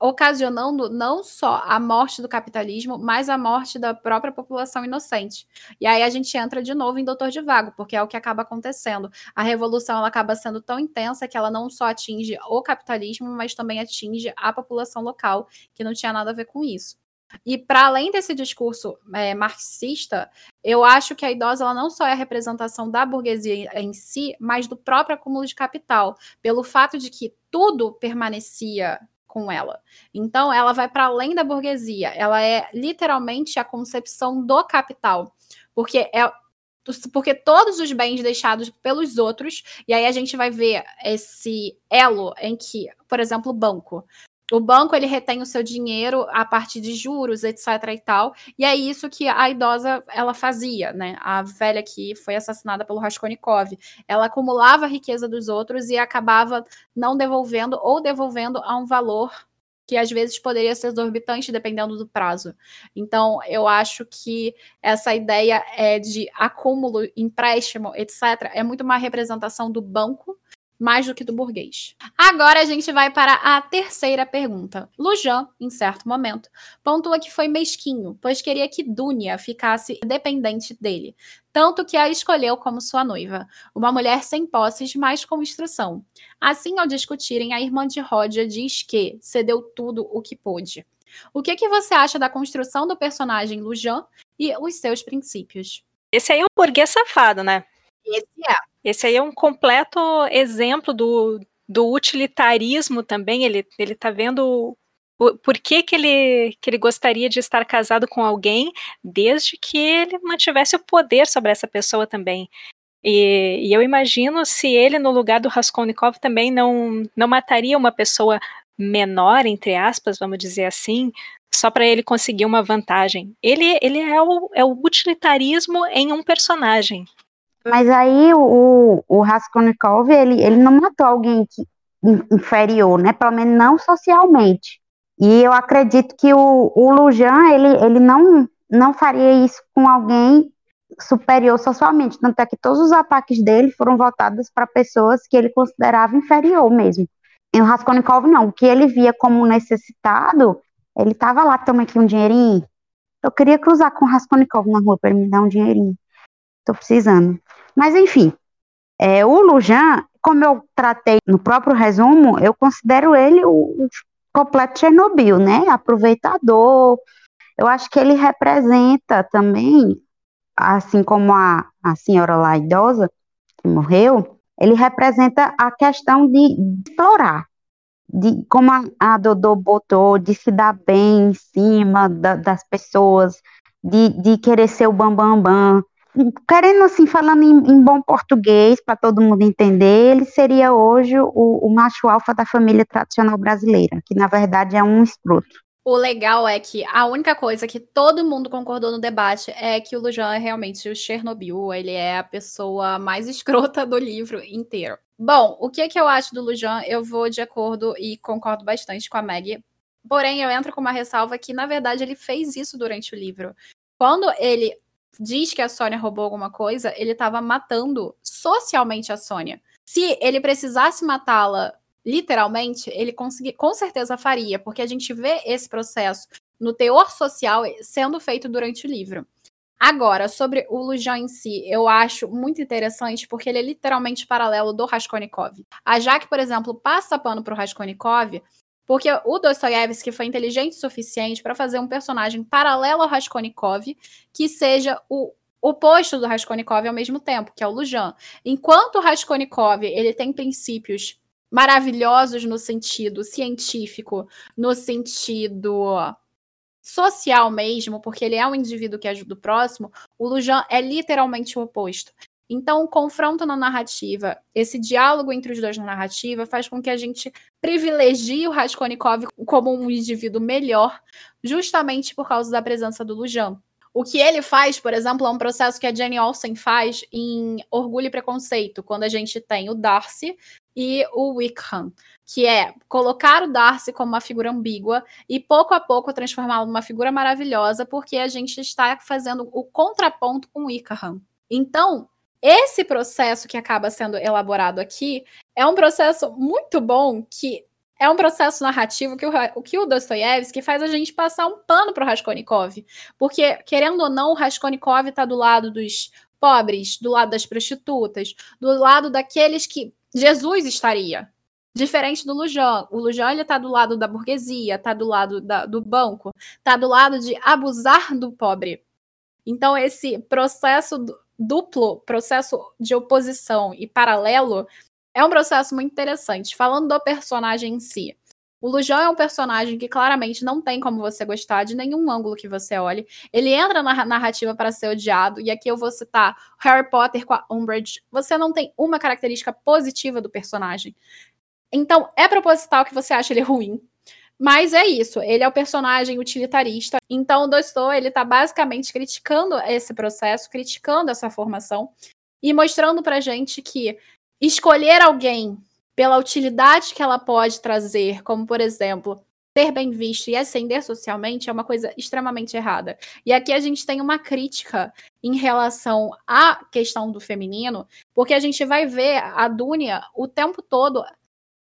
ocasionando não só a morte do capitalismo, mas a morte da própria população inocente. E aí a gente entra de novo em Doutor de Vago, porque é o que acaba acontecendo. A revolução ela acaba sendo tão intensa que ela não só atinge o capitalismo, mas também atinge a população local, que não tinha nada a ver com isso. E para além desse discurso é, marxista, eu acho que a idosa ela não só é a representação da burguesia em si, mas do próprio acúmulo de capital, pelo fato de que tudo permanecia com ela. Então, ela vai para além da burguesia. Ela é literalmente a concepção do capital, porque é porque todos os bens deixados pelos outros, e aí a gente vai ver esse elo em que, por exemplo, o banco o banco ele retém o seu dinheiro a partir de juros, etc e tal. E é isso que a idosa ela fazia, né? A velha que foi assassinada pelo Raskolnikov. Ela acumulava a riqueza dos outros e acabava não devolvendo ou devolvendo a um valor que às vezes poderia ser exorbitante dependendo do prazo. Então, eu acho que essa ideia é de acúmulo, empréstimo, etc., é muito uma representação do banco mais do que do burguês. Agora a gente vai para a terceira pergunta. Lujan, em certo momento, pontua que foi mesquinho, pois queria que Dunia ficasse dependente dele, tanto que a escolheu como sua noiva, uma mulher sem posses, mas com instrução. Assim, ao discutirem, a irmã de Rodia diz que cedeu tudo o que pôde. O que, que você acha da construção do personagem Lujan e os seus princípios? Esse aí é um burguês safado, né? Esse é. Esse aí é um completo exemplo do, do utilitarismo também. Ele, ele tá vendo por, por que, que, ele, que ele gostaria de estar casado com alguém, desde que ele mantivesse o poder sobre essa pessoa também. E, e, eu imagino se ele, no lugar do Raskolnikov, também não, não mataria uma pessoa menor, entre aspas, vamos dizer assim, só para ele conseguir uma vantagem. Ele, ele é, o, é o utilitarismo em um personagem. Mas aí o, o Raskolnikov, ele, ele não matou alguém que, inferior, né? Pelo menos não socialmente. E eu acredito que o, o Lujan, ele, ele não, não faria isso com alguém superior socialmente. Tanto é que todos os ataques dele foram voltados para pessoas que ele considerava inferior mesmo. E o Raskolnikov não. O que ele via como necessitado, ele estava lá, toma aqui um dinheirinho. Eu queria cruzar com o Raskolnikov na rua para ele me dar um dinheirinho. Tô precisando. Mas enfim, é, o Lujan, como eu tratei no próprio resumo, eu considero ele o, o completo Chernobyl, né? Aproveitador. Eu acho que ele representa também, assim como a, a senhora lá idosa, que morreu, ele representa a questão de, explorar, de como a, a Dodô botou, de se dar bem em cima da, das pessoas, de, de querer ser o bambambam, bam, bam, querendo assim, falando em, em bom português, para todo mundo entender, ele seria hoje o, o, macho alfa da família tradicional brasileira, que na verdade é um escroto. O legal é que a única coisa que todo mundo concordou no debate é que o Lujan é realmente o Chernobyl, ele é a pessoa mais *laughs* escrota do livro inteiro. Bom, o que, é que eu acho do Lujan? Eu vou de acordo e concordo bastante com a Maggie. Porém, eu entro com uma ressalva que, na verdade, ele fez isso durante o livro. Quando ele diz que a Sônia roubou alguma coisa, ele estava matando socialmente a Sônia. Se ele precisasse matá-la literalmente, ele consegui, com certeza faria, porque a gente vê esse processo no teor social sendo feito durante o livro. Agora, sobre o Lujan em si, eu acho muito interessante porque ele é literalmente paralelo do Raskolnikov. A Jaque, por exemplo, passa pano pro Raskolnikov porque o Dostoiévski foi inteligente o suficiente para fazer um personagem paralelo ao Raskolnikov que seja o oposto do Raskolnikov ao mesmo tempo, que é o Lujan. Enquanto o Raskolnikov ele tem princípios maravilhosos no sentido científico, no sentido social mesmo, porque ele é um indivíduo que ajuda o próximo, o Lujan é literalmente o oposto. Então, o confronto na narrativa, esse diálogo entre os dois na narrativa, faz com que a gente privilegie o Raskolnikov como um indivíduo melhor, justamente por causa da presença do Lujan. O que ele faz, por exemplo, é um processo que a Jenny Olsen faz em Orgulho e Preconceito, quando a gente tem o Darcy e o Wickham, que é colocar o Darcy como uma figura ambígua e pouco a pouco transformá-lo numa figura maravilhosa, porque a gente está fazendo o contraponto com o Wickham. Então, esse processo que acaba sendo elaborado aqui é um processo muito bom que é um processo narrativo que o, que o Dostoiévski faz a gente passar um pano para o Raskolnikov. Porque, querendo ou não, o Raskolnikov está do lado dos pobres, do lado das prostitutas, do lado daqueles que Jesus estaria. Diferente do Lujan. O Lujan está do lado da burguesia, está do lado da, do banco, está do lado de abusar do pobre. Então, esse processo duplo processo de oposição e paralelo é um processo muito interessante. Falando do personagem em si. O Lujan é um personagem que claramente não tem como você gostar de nenhum ângulo que você olhe. Ele entra na narrativa para ser odiado, e aqui eu vou citar Harry Potter com a Umbridge. Você não tem uma característica positiva do personagem. Então, é proposital que você ache ele ruim. Mas é isso, ele é o personagem utilitarista. Então o Dostoiévski ele tá basicamente criticando esse processo, criticando essa formação e mostrando pra gente que escolher alguém pela utilidade que ela pode trazer, como por exemplo, ser bem visto e ascender socialmente é uma coisa extremamente errada. E aqui a gente tem uma crítica em relação à questão do feminino, porque a gente vai ver a Dunia o tempo todo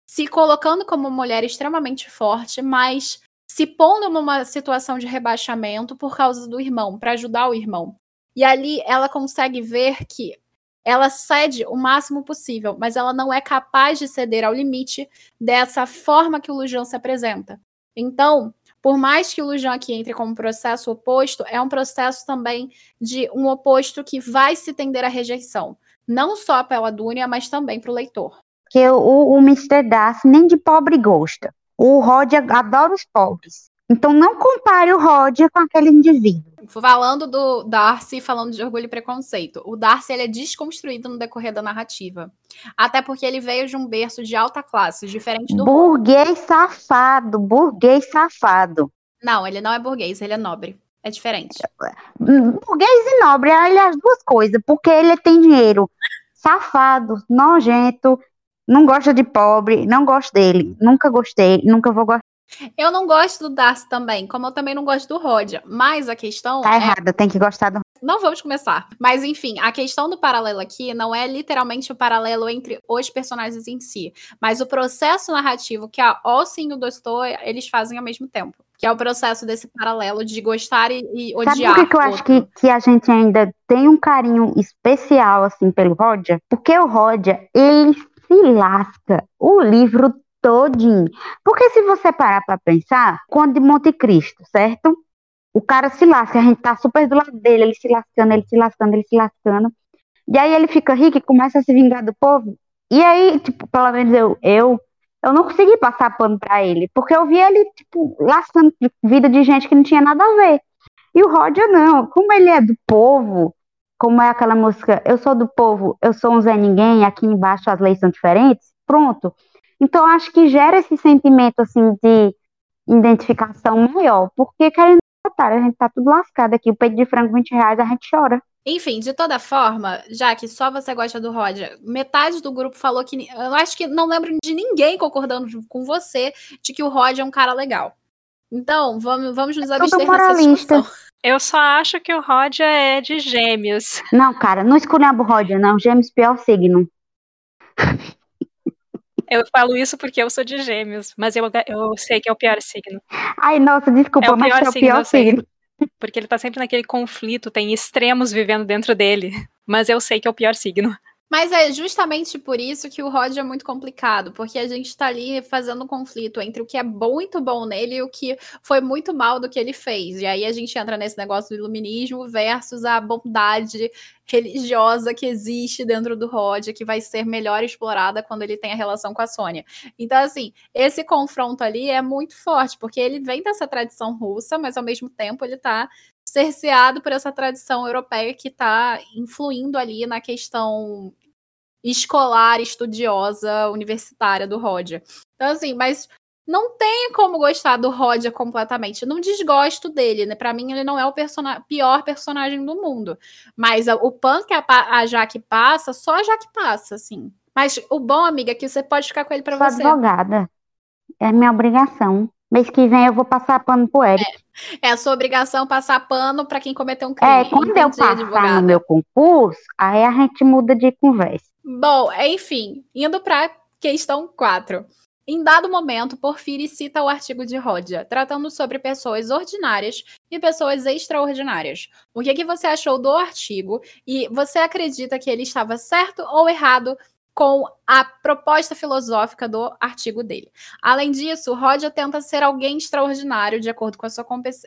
se colocando como mulher extremamente forte, mas se pondo numa situação de rebaixamento por causa do irmão, para ajudar o irmão. E ali ela consegue ver que ela cede o máximo possível, mas ela não é capaz de ceder ao limite dessa forma que o Lujan se apresenta. Então, por mais que o Lujan aqui entre como processo oposto, é um processo também de um oposto que vai se tender à rejeição, não só pela Dunia, mas também para o leitor. Que o, o Mr. Darcy nem de pobre gosta. O Rod adora os pobres. Então não compare o Roger com aquele indivíduo. Falando do Darcy, falando de orgulho e preconceito. O Darcy ele é desconstruído no decorrer da narrativa. Até porque ele veio de um berço de alta classe, diferente do. Burguês safado, burguês safado. Não, ele não é burguês, ele é nobre. É diferente. Burguês e nobre, ele é as duas coisas, porque ele tem dinheiro. Safado, nojento, não gosta de pobre, não gosto dele, nunca gostei, nunca vou gostar. Eu não gosto do Darcy também, como eu também não gosto do Roger. Mas a questão. Tá é... errado, tem que gostar do. Não vamos começar. Mas enfim, a questão do paralelo aqui não é literalmente o paralelo entre os personagens em si, mas o processo narrativo que a Olsen e o Dostoy eles fazem ao mesmo tempo. Que é o processo desse paralelo de gostar e, e odiar. Sabe por que, eu acho que, que a gente ainda tem um carinho especial assim pelo Roger? Porque o Roger, ele se lasca o livro todinho. Porque se você parar para pensar, quando de Monte Cristo, certo? O cara se lasca, a gente tá super do lado dele, ele se lascando, ele se lascando, ele se lascando. E aí ele fica rico e começa a se vingar do povo. E aí, tipo, pelo menos eu, eu, eu não consegui passar pano para ele, porque eu vi ele, tipo, lascando vida de gente que não tinha nada a ver. E o Roger não, como ele é do povo, como é aquela música, eu sou do povo, eu sou um Zé Ninguém, aqui embaixo as leis são diferentes, pronto. Então, acho que gera esse sentimento, assim, de identificação maior, porque querendo botar, a gente tá tudo lascado aqui, o peito de frango 20 reais, a gente chora. Enfim, de toda forma, já que só você gosta do Roger, metade do grupo falou que. Eu acho que não lembro de ninguém concordando com você de que o Roger é um cara legal. Então, vamos, vamos nos é abster dessa discussão. *laughs* Eu só acho que o Roger é de gêmeos. Não, cara, não escolhemos o Roger, não. Gêmeos, pior signo. Eu falo isso porque eu sou de gêmeos, mas eu, eu sei que é o pior signo. Ai, nossa, desculpa, é o mas é o signo, pior signo. Porque ele tá sempre naquele conflito, tem extremos vivendo dentro dele. Mas eu sei que é o pior signo. Mas é justamente por isso que o Roger é muito complicado, porque a gente está ali fazendo um conflito entre o que é muito bom nele e o que foi muito mal do que ele fez. E aí a gente entra nesse negócio do iluminismo versus a bondade religiosa que existe dentro do Roger, que vai ser melhor explorada quando ele tem a relação com a Sônia. Então, assim, esse confronto ali é muito forte, porque ele vem dessa tradição russa, mas ao mesmo tempo ele está cerceado por essa tradição europeia que está influindo ali na questão escolar, estudiosa, universitária do Roger. Então, assim, mas não tem como gostar do Roger completamente. não desgosto dele, né? Pra mim, ele não é o persona pior personagem do mundo. Mas o pan que a, a Jaque passa, só a Jaque passa, assim. Mas o bom, amiga, é que você pode ficar com ele pra Sou você. advogada. É minha obrigação. Mês que vem eu vou passar pano pro Eric. É, é a sua obrigação passar pano para quem cometeu um crime. É, quando eu passar no meu concurso, aí a gente muda de conversa. Bom, enfim, indo para questão 4. Em dado momento, Porfiri cita o artigo de Rodia, tratando sobre pessoas ordinárias e pessoas extraordinárias. O que, é que você achou do artigo e você acredita que ele estava certo ou errado com a proposta filosófica do artigo dele. Além disso, Rodia tenta ser alguém extraordinário de acordo com a sua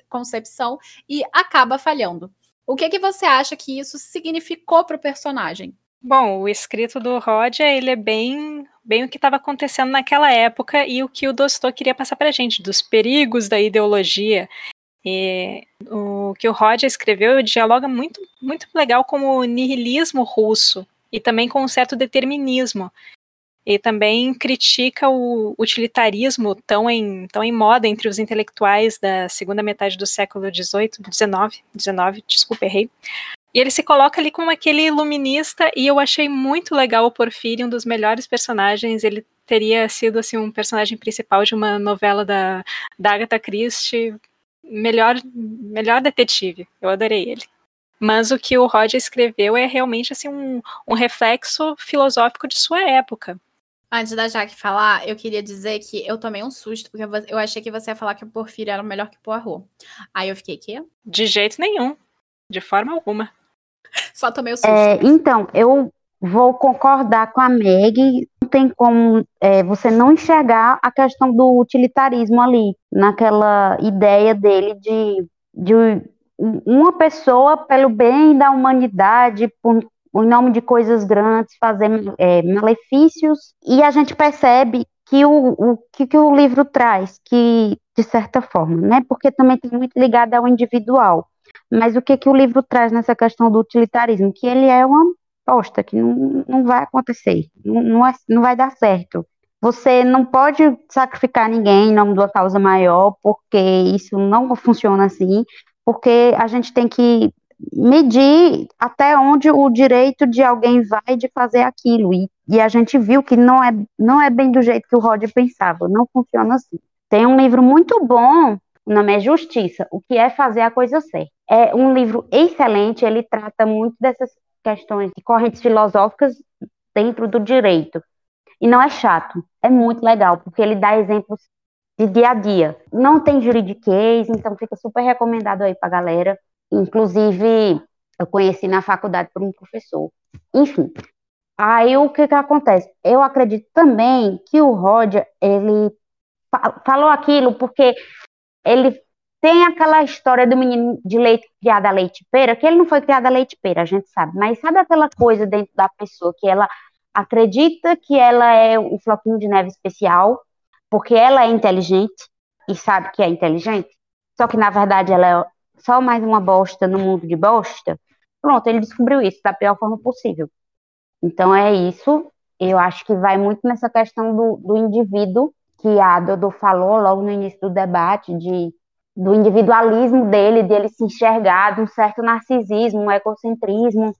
concepção e acaba falhando. O que, que você acha que isso significou para o personagem? Bom, o escrito do Roger, ele é bem, bem o que estava acontecendo naquela época e o que o Dostô queria passar para a gente, dos perigos da ideologia. E o que o Roger escreveu dialoga muito, muito legal com o nihilismo russo e também com um certo determinismo. E também critica o utilitarismo tão em, tão em moda entre os intelectuais da segunda metade do século XVIII, XIX, XIX, desculpa, errei, e ele se coloca ali como aquele iluminista, e eu achei muito legal o Porfírio, um dos melhores personagens. Ele teria sido assim um personagem principal de uma novela da, da Agatha Christie, melhor, melhor detetive. Eu adorei ele. Mas o que o Roger escreveu é realmente assim um, um reflexo filosófico de sua época. Antes da Jaque falar, eu queria dizer que eu tomei um susto, porque eu achei que você ia falar que o Porfírio era melhor que o Poirot. Aí eu fiquei, quê? De jeito nenhum. De forma alguma. *laughs* Só tomei o susto. É, então, eu vou concordar com a Meg. Não tem como é, você não enxergar a questão do utilitarismo ali, naquela ideia dele de, de uma pessoa pelo bem da humanidade, por, em nome de coisas grandes, fazer é, malefícios, e a gente percebe que o, o que, que o livro traz, que de certa forma, né? Porque também tem muito ligado ao individual. Mas o que, que o livro traz nessa questão do utilitarismo? Que ele é uma posta, que não, não vai acontecer, não, não, é, não vai dar certo. Você não pode sacrificar ninguém em nome de uma causa maior, porque isso não funciona assim, porque a gente tem que medir até onde o direito de alguém vai de fazer aquilo. E, e a gente viu que não é, não é bem do jeito que o Roger pensava, não funciona assim. Tem um livro muito bom, o nome é Justiça, o que é fazer a coisa certa. É um livro excelente, ele trata muito dessas questões de correntes filosóficas dentro do direito. E não é chato, é muito legal, porque ele dá exemplos de dia a dia. Não tem juridiquês, então fica super recomendado aí pra galera. Inclusive, eu conheci na faculdade por um professor. Enfim, aí o que que acontece? Eu acredito também que o Roger, ele falou aquilo porque ele tem aquela história do menino de leite criado a leite pera, que ele não foi criado a leite pera, a gente sabe, mas sabe aquela coisa dentro da pessoa que ela acredita que ela é um floquinho de neve especial, porque ela é inteligente e sabe que é inteligente, só que na verdade ela é só mais uma bosta no mundo de bosta. Pronto, ele descobriu isso da pior forma possível. Então é isso. Eu acho que vai muito nessa questão do, do indivíduo que a Dodô falou logo no início do debate, de, do individualismo dele, dele se enxergar, de um certo narcisismo, um egocentrismo.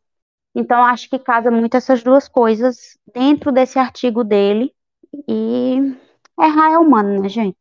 Então, acho que casa muito essas duas coisas dentro desse artigo dele. E errar é humano, né, gente?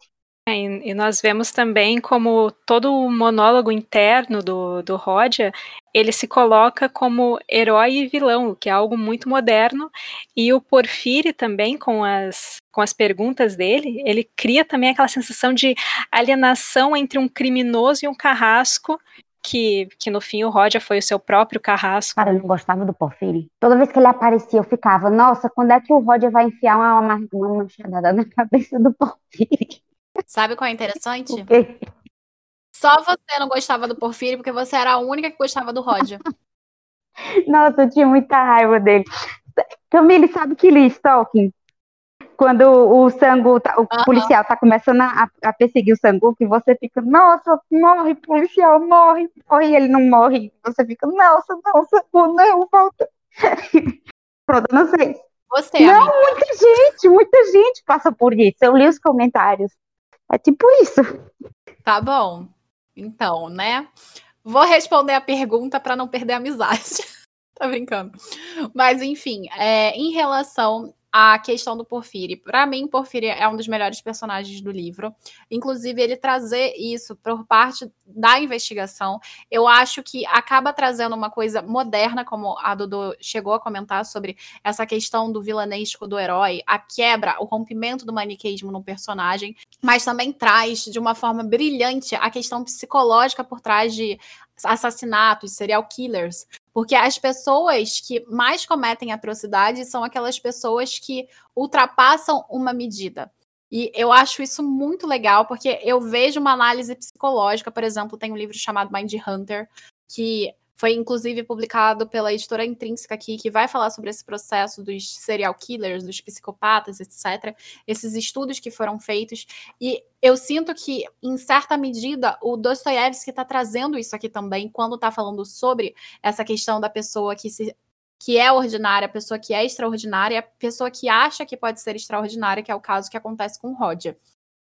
É, e nós vemos também como todo o monólogo interno do, do Roger, ele se coloca como herói e vilão, que é algo muito moderno, e o Porfiri também, com as, com as perguntas dele, ele cria também aquela sensação de alienação entre um criminoso e um carrasco, que, que no fim o Roger foi o seu próprio carrasco. Cara, eu não gostava do Porfiri. Toda vez que ele aparecia, eu ficava, nossa, quando é que o Roger vai enfiar uma, uma, uma machadada na cabeça do Porfiri? Sabe qual é interessante? *laughs* Só você não gostava do Porfírio porque você era a única que gostava do Roger. *laughs* Nossa, eu tinha muita raiva dele. Camille, sabe que li Stalking? Quando o Sangu, tá, o uhum. policial tá começando a, a, perseguir o Sangu, que você fica, nossa, morre, policial, morre, morre, e ele não morre. Você fica, nossa, não, Sangu, não, volta. *laughs* Pronto, não sei. Você, não, amiga. muita gente, muita gente passa por isso. Eu li os comentários. É tipo isso. Tá bom. Então, né? Vou responder a pergunta para não perder a amizade. *laughs* tá brincando. Mas, enfim, é, em relação a questão do Porfírio. Para mim, Porfírio é um dos melhores personagens do livro. Inclusive, ele trazer isso por parte da investigação, eu acho que acaba trazendo uma coisa moderna, como a Dudu chegou a comentar sobre essa questão do vilanesco do herói, a quebra, o rompimento do maniqueísmo no personagem, mas também traz de uma forma brilhante a questão psicológica por trás de assassinatos, serial killers, porque as pessoas que mais cometem atrocidades são aquelas pessoas que ultrapassam uma medida. E eu acho isso muito legal, porque eu vejo uma análise psicológica, por exemplo, tem um livro chamado Mind Hunter, que foi inclusive publicado pela editora Intrínseca aqui, que vai falar sobre esse processo dos serial killers, dos psicopatas, etc. Esses estudos que foram feitos. E eu sinto que, em certa medida, o Dostoiévski está trazendo isso aqui também, quando está falando sobre essa questão da pessoa que se que é ordinária, a pessoa que é extraordinária, a pessoa que acha que pode ser extraordinária, que é o caso que acontece com o Roger.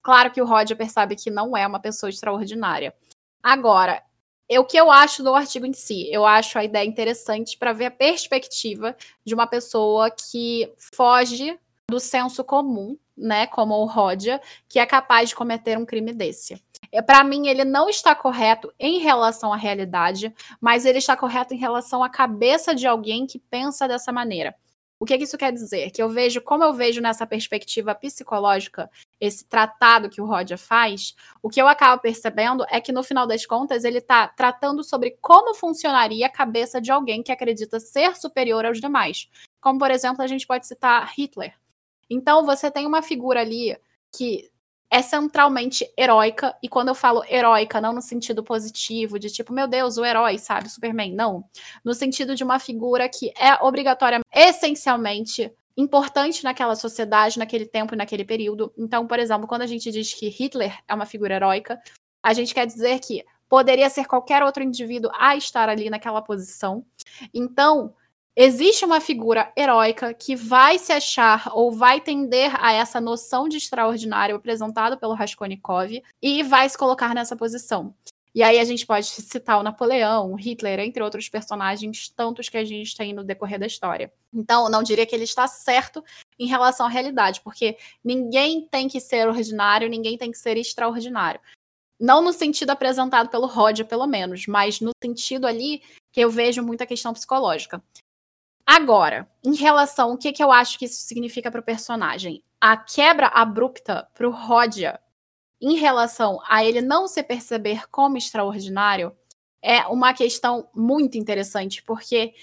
Claro que o Roger percebe que não é uma pessoa extraordinária. Agora, o que eu acho do artigo em si? Eu acho a ideia interessante para ver a perspectiva de uma pessoa que foge do senso comum, né, como o Rodia, que é capaz de cometer um crime desse. É, Para mim, ele não está correto em relação à realidade, mas ele está correto em relação à cabeça de alguém que pensa dessa maneira. O que, que isso quer dizer? Que eu vejo, como eu vejo nessa perspectiva psicológica, esse tratado que o Roger faz, o que eu acabo percebendo é que, no final das contas, ele está tratando sobre como funcionaria a cabeça de alguém que acredita ser superior aos demais. Como, por exemplo, a gente pode citar Hitler. Então, você tem uma figura ali que é centralmente heróica, e quando eu falo heróica, não no sentido positivo, de tipo, meu Deus, o herói, sabe, Superman, não. No sentido de uma figura que é obrigatória, essencialmente importante naquela sociedade, naquele tempo e naquele período. Então, por exemplo, quando a gente diz que Hitler é uma figura heróica, a gente quer dizer que poderia ser qualquer outro indivíduo a estar ali naquela posição. Então, existe uma figura heróica que vai se achar ou vai tender a essa noção de extraordinário apresentado pelo Raskolnikov e vai se colocar nessa posição. E aí a gente pode citar o Napoleão, o Hitler, entre outros personagens, tantos que a gente tem no decorrer da história. Então, não diria que ele está certo em relação à realidade, porque ninguém tem que ser ordinário, ninguém tem que ser extraordinário. Não no sentido apresentado pelo Roger, pelo menos, mas no sentido ali que eu vejo muita questão psicológica. Agora, em relação ao que, que eu acho que isso significa para o personagem, a quebra abrupta para o Rodia em relação a ele não se perceber como extraordinário é uma questão muito interessante, porque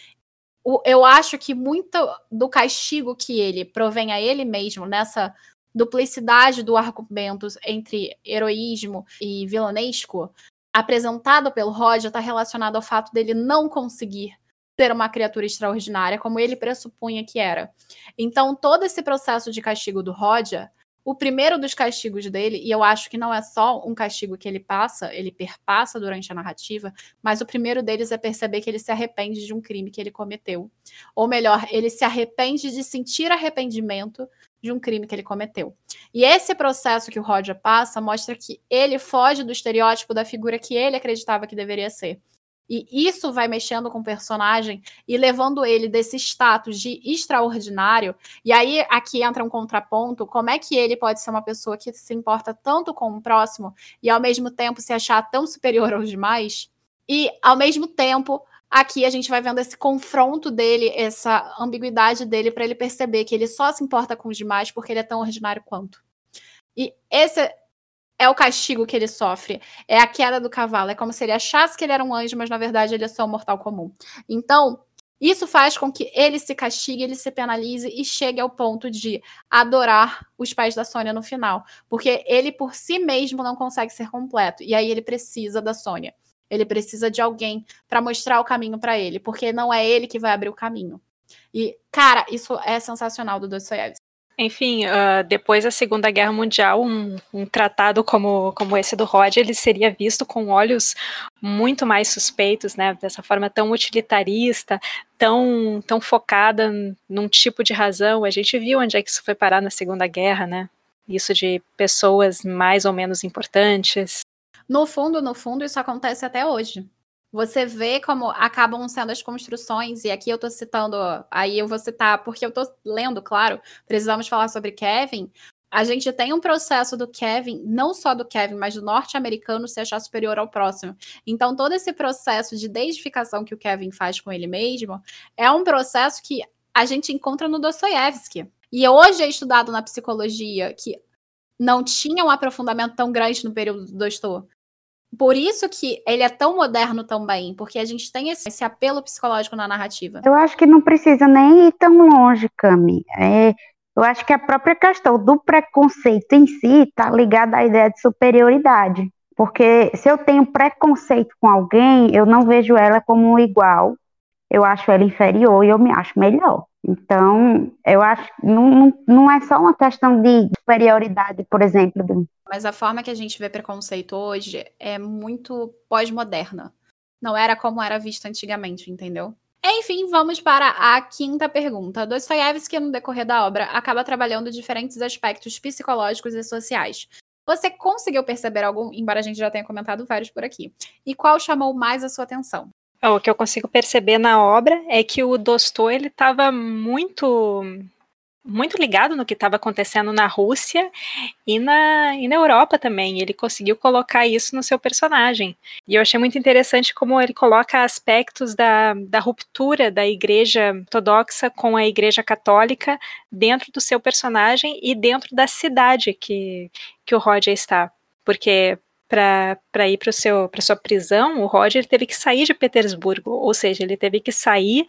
eu acho que muito do castigo que ele provém a ele mesmo nessa duplicidade do argumento entre heroísmo e vilanesco apresentado pelo Roger está relacionado ao fato dele não conseguir ser uma criatura extraordinária, como ele pressupunha que era. Então, todo esse processo de castigo do Roger, o primeiro dos castigos dele, e eu acho que não é só um castigo que ele passa, ele perpassa durante a narrativa, mas o primeiro deles é perceber que ele se arrepende de um crime que ele cometeu. Ou melhor, ele se arrepende de sentir arrependimento de um crime que ele cometeu. E esse processo que o Roger passa mostra que ele foge do estereótipo da figura que ele acreditava que deveria ser. E isso vai mexendo com o personagem e levando ele desse status de extraordinário. E aí aqui entra um contraponto: como é que ele pode ser uma pessoa que se importa tanto com o próximo e ao mesmo tempo se achar tão superior aos demais? E ao mesmo tempo, aqui a gente vai vendo esse confronto dele, essa ambiguidade dele para ele perceber que ele só se importa com os demais porque ele é tão ordinário quanto. E esse é o castigo que ele sofre, é a queda do cavalo. É como se ele achasse que ele era um anjo, mas na verdade ele é só um mortal comum. Então, isso faz com que ele se castigue, ele se penalize e chegue ao ponto de adorar os pais da Sônia no final. Porque ele por si mesmo não consegue ser completo. E aí ele precisa da Sônia. Ele precisa de alguém para mostrar o caminho para ele, porque não é ele que vai abrir o caminho. E, cara, isso é sensacional do Dostoiévski. Enfim, uh, depois da Segunda Guerra Mundial, um, um, tratado como, como esse do Rod, ele seria visto com olhos muito mais suspeitos, né? Dessa forma tão utilitarista, tão, tão focada num tipo de razão. A gente viu onde é que isso foi parar na Segunda Guerra, né? Isso de pessoas mais ou menos importantes. No fundo, no fundo, isso acontece até hoje você vê como acabam sendo as construções, e aqui eu tô citando, aí eu vou citar, porque eu tô lendo, claro, precisamos falar sobre Kevin. A gente tem um processo do Kevin, não só do Kevin, mas do norte-americano se achar superior ao próximo. Então, todo esse processo de deidificação que o Kevin faz com ele mesmo é um processo que a gente encontra no Dostoiévski. E hoje é estudado na psicologia que não tinha um aprofundamento tão grande no período do Dostoiévski por isso que ele é tão moderno também, porque a gente tem esse, esse apelo psicológico na narrativa. Eu acho que não precisa nem ir tão longe, Cami. É, eu acho que a própria questão do preconceito em si está ligada à ideia de superioridade. Porque se eu tenho preconceito com alguém, eu não vejo ela como igual, eu acho ela inferior e eu me acho melhor. Então, eu acho que não, não é só uma questão de superioridade, por exemplo. Mas a forma que a gente vê preconceito hoje é muito pós-moderna. Não era como era visto antigamente, entendeu? Enfim, vamos para a quinta pergunta. Dostoiévski, no decorrer da obra, acaba trabalhando diferentes aspectos psicológicos e sociais. Você conseguiu perceber algum, embora a gente já tenha comentado vários por aqui? E qual chamou mais a sua atenção? O que eu consigo perceber na obra é que o Dostoi ele estava muito muito ligado no que estava acontecendo na Rússia e na, e na Europa também. Ele conseguiu colocar isso no seu personagem. E eu achei muito interessante como ele coloca aspectos da, da ruptura da igreja ortodoxa com a igreja católica dentro do seu personagem e dentro da cidade que, que o Roger está. Porque para ir para sua prisão, o Roger teve que sair de Petersburgo, ou seja, ele teve que sair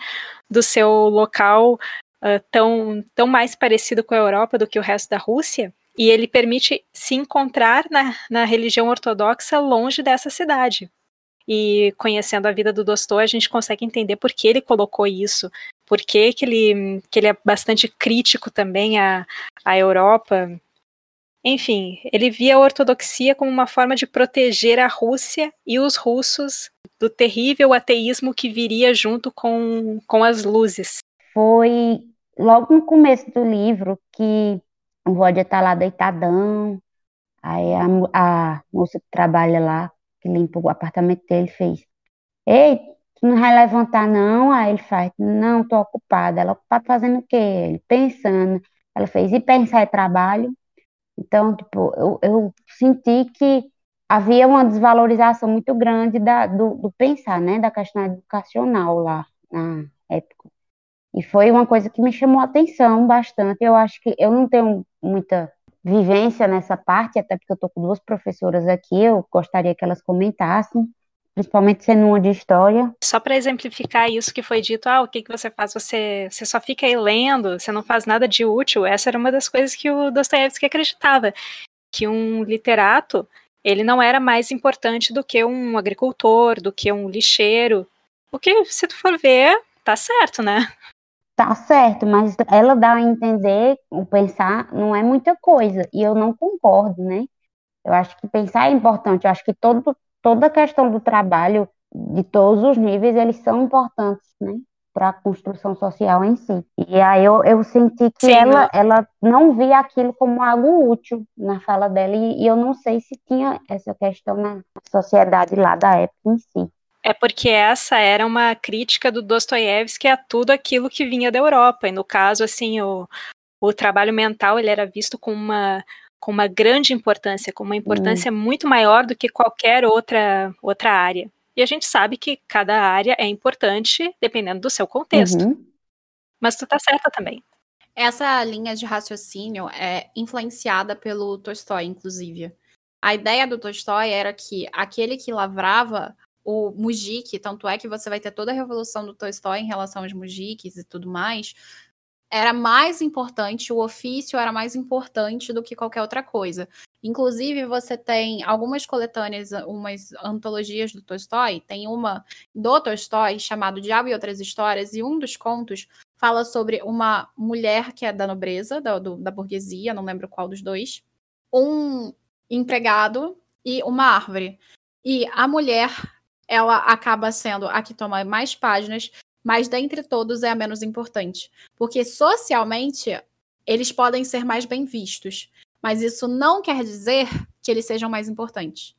do seu local uh, tão, tão mais parecido com a Europa do que o resto da Rússia, e ele permite se encontrar na, na religião ortodoxa longe dessa cidade. E conhecendo a vida do Dostoi, a gente consegue entender por que ele colocou isso, por que, que, ele, que ele é bastante crítico também à, à Europa. Enfim, ele via a ortodoxia como uma forma de proteger a Rússia e os russos do terrível ateísmo que viria junto com, com as luzes. Foi logo no começo do livro que o Roger tá lá deitadão, aí a, a moça que trabalha lá, que limpa o apartamento dele, fez, ei, tu não vai levantar não? Aí ele faz, não, tô ocupada. Ela, ocupado fazendo o quê? Ele, pensando. Ela fez, e pensar é trabalho? Então, tipo, eu, eu senti que havia uma desvalorização muito grande da, do, do pensar, né, da questão educacional lá na época. E foi uma coisa que me chamou a atenção bastante. Eu acho que eu não tenho muita vivência nessa parte, até porque eu estou com duas professoras aqui, eu gostaria que elas comentassem, principalmente sendo uma de história. Só para exemplificar isso que foi dito, ah, o que, que você faz? Você, você só fica aí lendo, você não faz nada de útil. Essa era uma das coisas que o Dostoiévski acreditava, que um literato, ele não era mais importante do que um agricultor, do que um lixeiro. O que, se tu for ver, tá certo, né? Tá certo, mas ela dá a entender, o pensar não é muita coisa, e eu não concordo, né? Eu acho que pensar é importante, eu acho que todo, toda a questão do trabalho, de todos os níveis, eles são importantes, né? Para a construção social em si. E aí eu, eu senti que Sim, ela, ela não via aquilo como algo útil na fala dela, e, e eu não sei se tinha essa questão na sociedade lá da época em si. É porque essa era uma crítica do Dostoiévski a tudo aquilo que vinha da Europa. E no caso, assim, o, o trabalho mental ele era visto com uma, com uma grande importância, com uma importância uhum. muito maior do que qualquer outra, outra área. E a gente sabe que cada área é importante dependendo do seu contexto. Uhum. Mas tu tá certa também. Essa linha de raciocínio é influenciada pelo Tolstói, inclusive. A ideia do Tolstói era que aquele que lavrava o mujik, tanto é que você vai ter toda a revolução do Tolstói em relação aos mujiks e tudo mais, era mais importante, o ofício era mais importante do que qualquer outra coisa. Inclusive, você tem algumas coletâneas, umas antologias do Tolstói, tem uma do Tolstói chamado Diabo e Outras Histórias, e um dos contos fala sobre uma mulher que é da nobreza, da, do, da burguesia, não lembro qual dos dois, um empregado e uma árvore. E a mulher ela acaba sendo a que toma mais páginas, mas dentre todos é a menos importante. Porque socialmente eles podem ser mais bem vistos, mas isso não quer dizer que eles sejam mais importantes.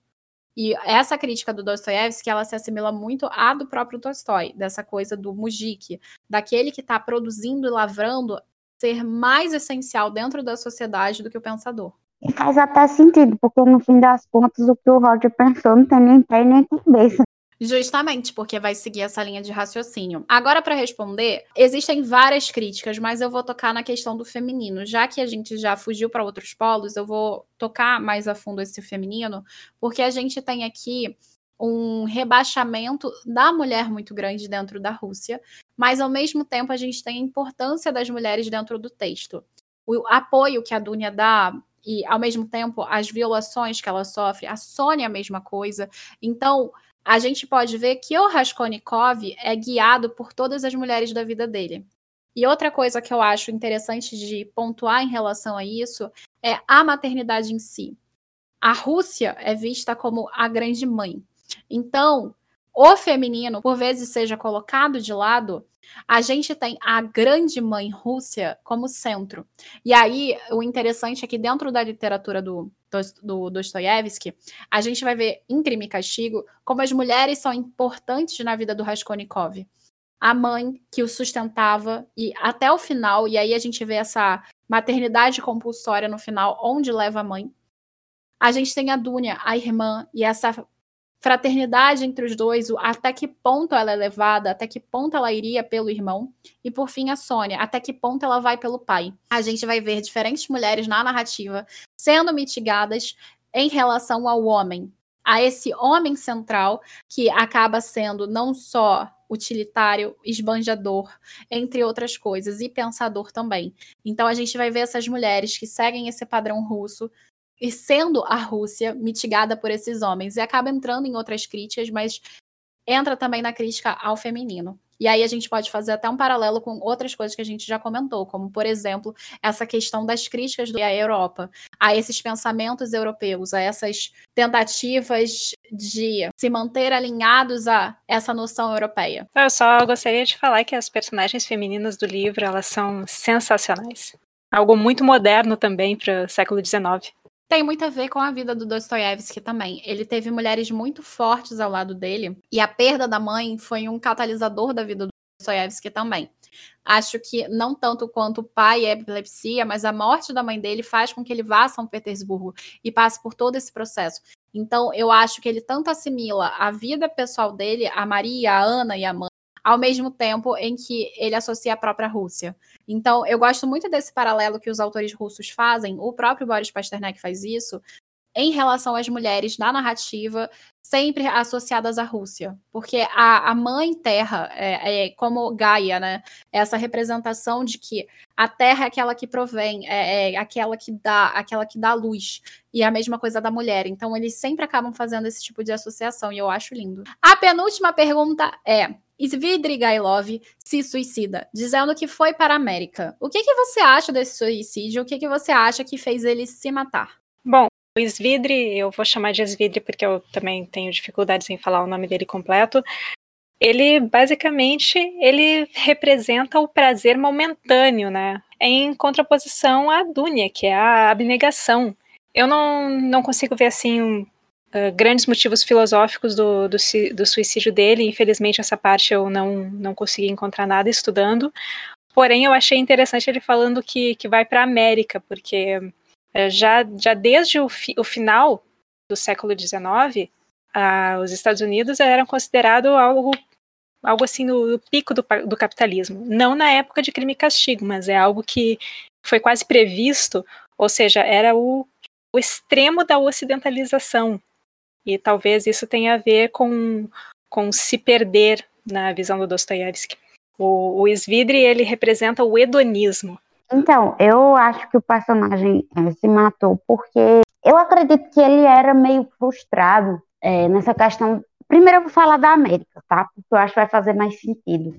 E essa crítica do Dostoiévski, ela se assimila muito à do próprio Tolstói, dessa coisa do mujik, daquele que está produzindo e lavrando ser mais essencial dentro da sociedade do que o pensador. E faz até sentido, porque no fim das contas o que o Roger pensou não tem nem pé nem cabeça. Justamente, porque vai seguir essa linha de raciocínio. Agora, para responder, existem várias críticas, mas eu vou tocar na questão do feminino. Já que a gente já fugiu para outros polos, eu vou tocar mais a fundo esse feminino, porque a gente tem aqui um rebaixamento da mulher muito grande dentro da Rússia, mas ao mesmo tempo a gente tem a importância das mulheres dentro do texto. O apoio que a Dunia dá e ao mesmo tempo as violações que ela sofre, a Sônia a mesma coisa. Então, a gente pode ver que o Raskolnikov é guiado por todas as mulheres da vida dele. E outra coisa que eu acho interessante de pontuar em relação a isso é a maternidade em si. A Rússia é vista como a grande mãe. Então, o feminino, por vezes, seja colocado de lado, a gente tem a grande mãe Rússia como centro. E aí, o interessante é que dentro da literatura do, do Dostoiévski, a gente vai ver em Crime e Castigo como as mulheres são importantes na vida do Raskolnikov. a mãe que o sustentava e até o final, e aí a gente vê essa maternidade compulsória no final, onde leva a mãe. A gente tem a Dúnia, a irmã, e essa fraternidade entre os dois, até que ponto ela é levada, até que ponto ela iria pelo irmão, e por fim a Sônia, até que ponto ela vai pelo pai. A gente vai ver diferentes mulheres na narrativa sendo mitigadas em relação ao homem, a esse homem central que acaba sendo não só utilitário, esbanjador, entre outras coisas, e pensador também. Então a gente vai ver essas mulheres que seguem esse padrão russo e sendo a Rússia mitigada por esses homens e acaba entrando em outras críticas, mas entra também na crítica ao feminino. E aí a gente pode fazer até um paralelo com outras coisas que a gente já comentou, como, por exemplo, essa questão das críticas da Europa, a esses pensamentos europeus, a essas tentativas de se manter alinhados a essa noção europeia. Eu só gostaria de falar que as personagens femininas do livro, elas são sensacionais. Algo muito moderno também para o século XIX tem muito a ver com a vida do Dostoiévski também. Ele teve mulheres muito fortes ao lado dele, e a perda da mãe foi um catalisador da vida do Dostoiévski também. Acho que não tanto quanto o pai a epilepsia, mas a morte da mãe dele faz com que ele vá a São Petersburgo e passe por todo esse processo. Então, eu acho que ele tanto assimila a vida pessoal dele, a Maria, a Ana e a mãe, ao mesmo tempo em que ele associa a própria Rússia. Então, eu gosto muito desse paralelo que os autores russos fazem, o próprio Boris Pasternak faz isso, em relação às mulheres na narrativa, sempre associadas à Rússia. Porque a, a mãe terra, é, é, como Gaia, né? Essa representação de que a terra é aquela que provém, é, é aquela que dá, aquela que dá luz. E a mesma coisa da mulher. Então, eles sempre acabam fazendo esse tipo de associação, e eu acho lindo. A penúltima pergunta é: Svidrigailov se suicida, dizendo que foi para a América. O que, que você acha desse suicídio? O que, que você acha que fez ele se matar? O Svidri, eu vou chamar de Svidri porque eu também tenho dificuldades em falar o nome dele completo. Ele basicamente ele representa o prazer momentâneo, né? Em contraposição à Dunya, que é a abnegação. Eu não, não consigo ver assim uh, grandes motivos filosóficos do, do, do, suicídio dele. Infelizmente, essa parte eu não, não consegui encontrar nada estudando. Porém, eu achei interessante ele falando que, que vai para a América, porque já, já desde o, fi, o final do século XIX, os Estados Unidos eram considerados algo algo assim no, no pico do, do, capitalismo. Não na época de crime e castigo, mas é algo que foi quase previsto, ou seja, era o, o extremo da ocidentalização. E talvez isso tenha a ver com, com se perder na visão do Dostoiévski. O, o Svidri, ele representa o hedonismo. Então, eu acho que o personagem é, se matou porque eu acredito que ele era meio frustrado é, nessa questão. Primeiro eu vou falar da América, tá? Porque eu acho que vai fazer mais sentido.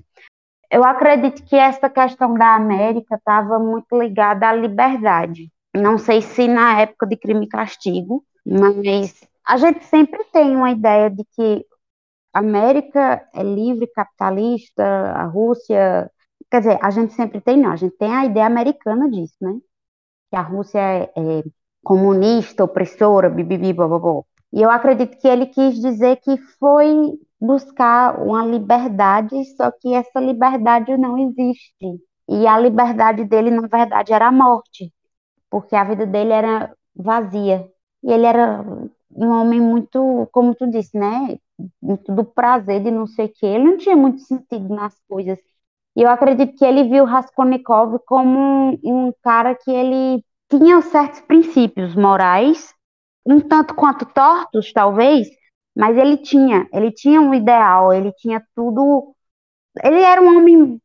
Eu acredito que essa questão da América estava muito ligada à liberdade. Não sei se na época de crime e castigo, mas a gente sempre tem uma ideia de que a América é livre, capitalista, a Rússia. Quer dizer, a gente sempre tem, não, a gente tem a ideia americana disso, né? Que a Rússia é, é comunista, opressora, bibibi, bababó. E eu acredito que ele quis dizer que foi buscar uma liberdade, só que essa liberdade não existe. E a liberdade dele, na verdade, era a morte, porque a vida dele era vazia. E ele era um homem muito, como tu disse, né? Muito do prazer de não sei o que. Ele não tinha muito sentido nas coisas. E eu acredito que ele viu Raskolnikov como um, um cara que ele tinha certos princípios morais, um tanto quanto tortos, talvez, mas ele tinha, ele tinha um ideal, ele tinha tudo. Ele era um homem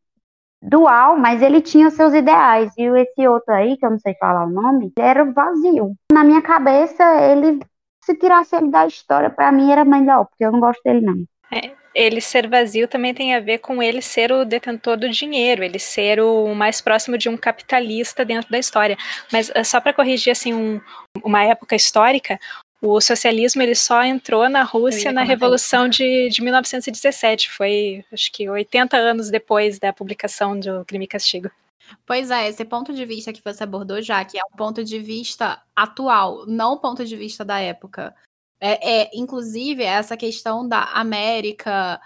dual, mas ele tinha seus ideais. E esse outro aí, que eu não sei falar o nome, era vazio. Na minha cabeça, ele se tirasse ele da história, para mim era melhor, porque eu não gosto dele, não. É, ele ser vazio também tem a ver com ele ser o detentor do dinheiro, ele ser o mais próximo de um capitalista dentro da história. Mas é só para corrigir assim um, uma época histórica, o socialismo ele só entrou na Rússia na Revolução de, de 1917, foi acho que 80 anos depois da publicação do Crime e Castigo. Pois é, esse ponto de vista que você abordou já, que é um ponto de vista atual, não o ponto de vista da época. É, é, inclusive, essa questão da América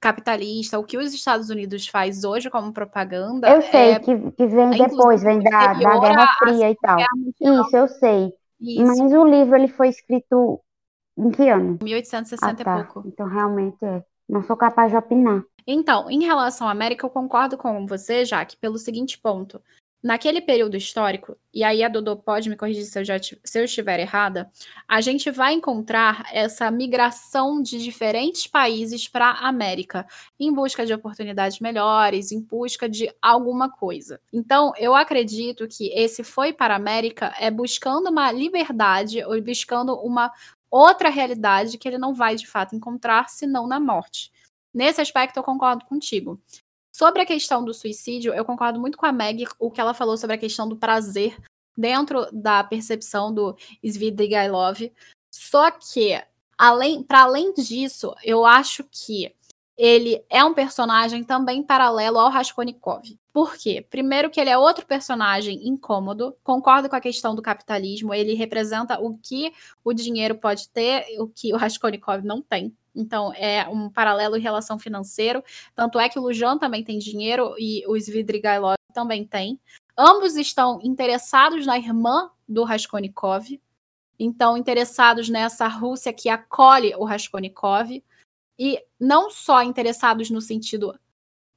capitalista, o que os Estados Unidos faz hoje como propaganda. Eu sei é, que, que vem depois, vem da, da Guerra Fria e tal. Isso, eu sei. Isso. Mas o livro ele foi escrito em que ano? 1860 ah, tá. e pouco. Então realmente é. Não sou capaz de opinar. Então, em relação à América, eu concordo com você, Jaque, pelo seguinte ponto. Naquele período histórico, e aí a Dodô pode me corrigir se eu, já, se eu estiver errada, a gente vai encontrar essa migração de diferentes países para a América, em busca de oportunidades melhores, em busca de alguma coisa. Então, eu acredito que esse foi para a América é buscando uma liberdade ou buscando uma outra realidade que ele não vai de fato encontrar senão na morte. Nesse aspecto, eu concordo contigo. Sobre a questão do suicídio, eu concordo muito com a Meg, o que ela falou sobre a questão do prazer dentro da percepção do Svidrigailov. Só que, além, para além disso, eu acho que ele é um personagem também paralelo ao Raskolnikov. Por quê? Primeiro que ele é outro personagem incômodo, concordo com a questão do capitalismo, ele representa o que o dinheiro pode ter, o que o Raskolnikov não tem. Então, é um paralelo em relação financeiro. Tanto é que o Lujan também tem dinheiro e o Svidrigailov também tem. Ambos estão interessados na irmã do Raskolnikov. Então, interessados nessa Rússia que acolhe o Raskolnikov. E não só interessados no sentido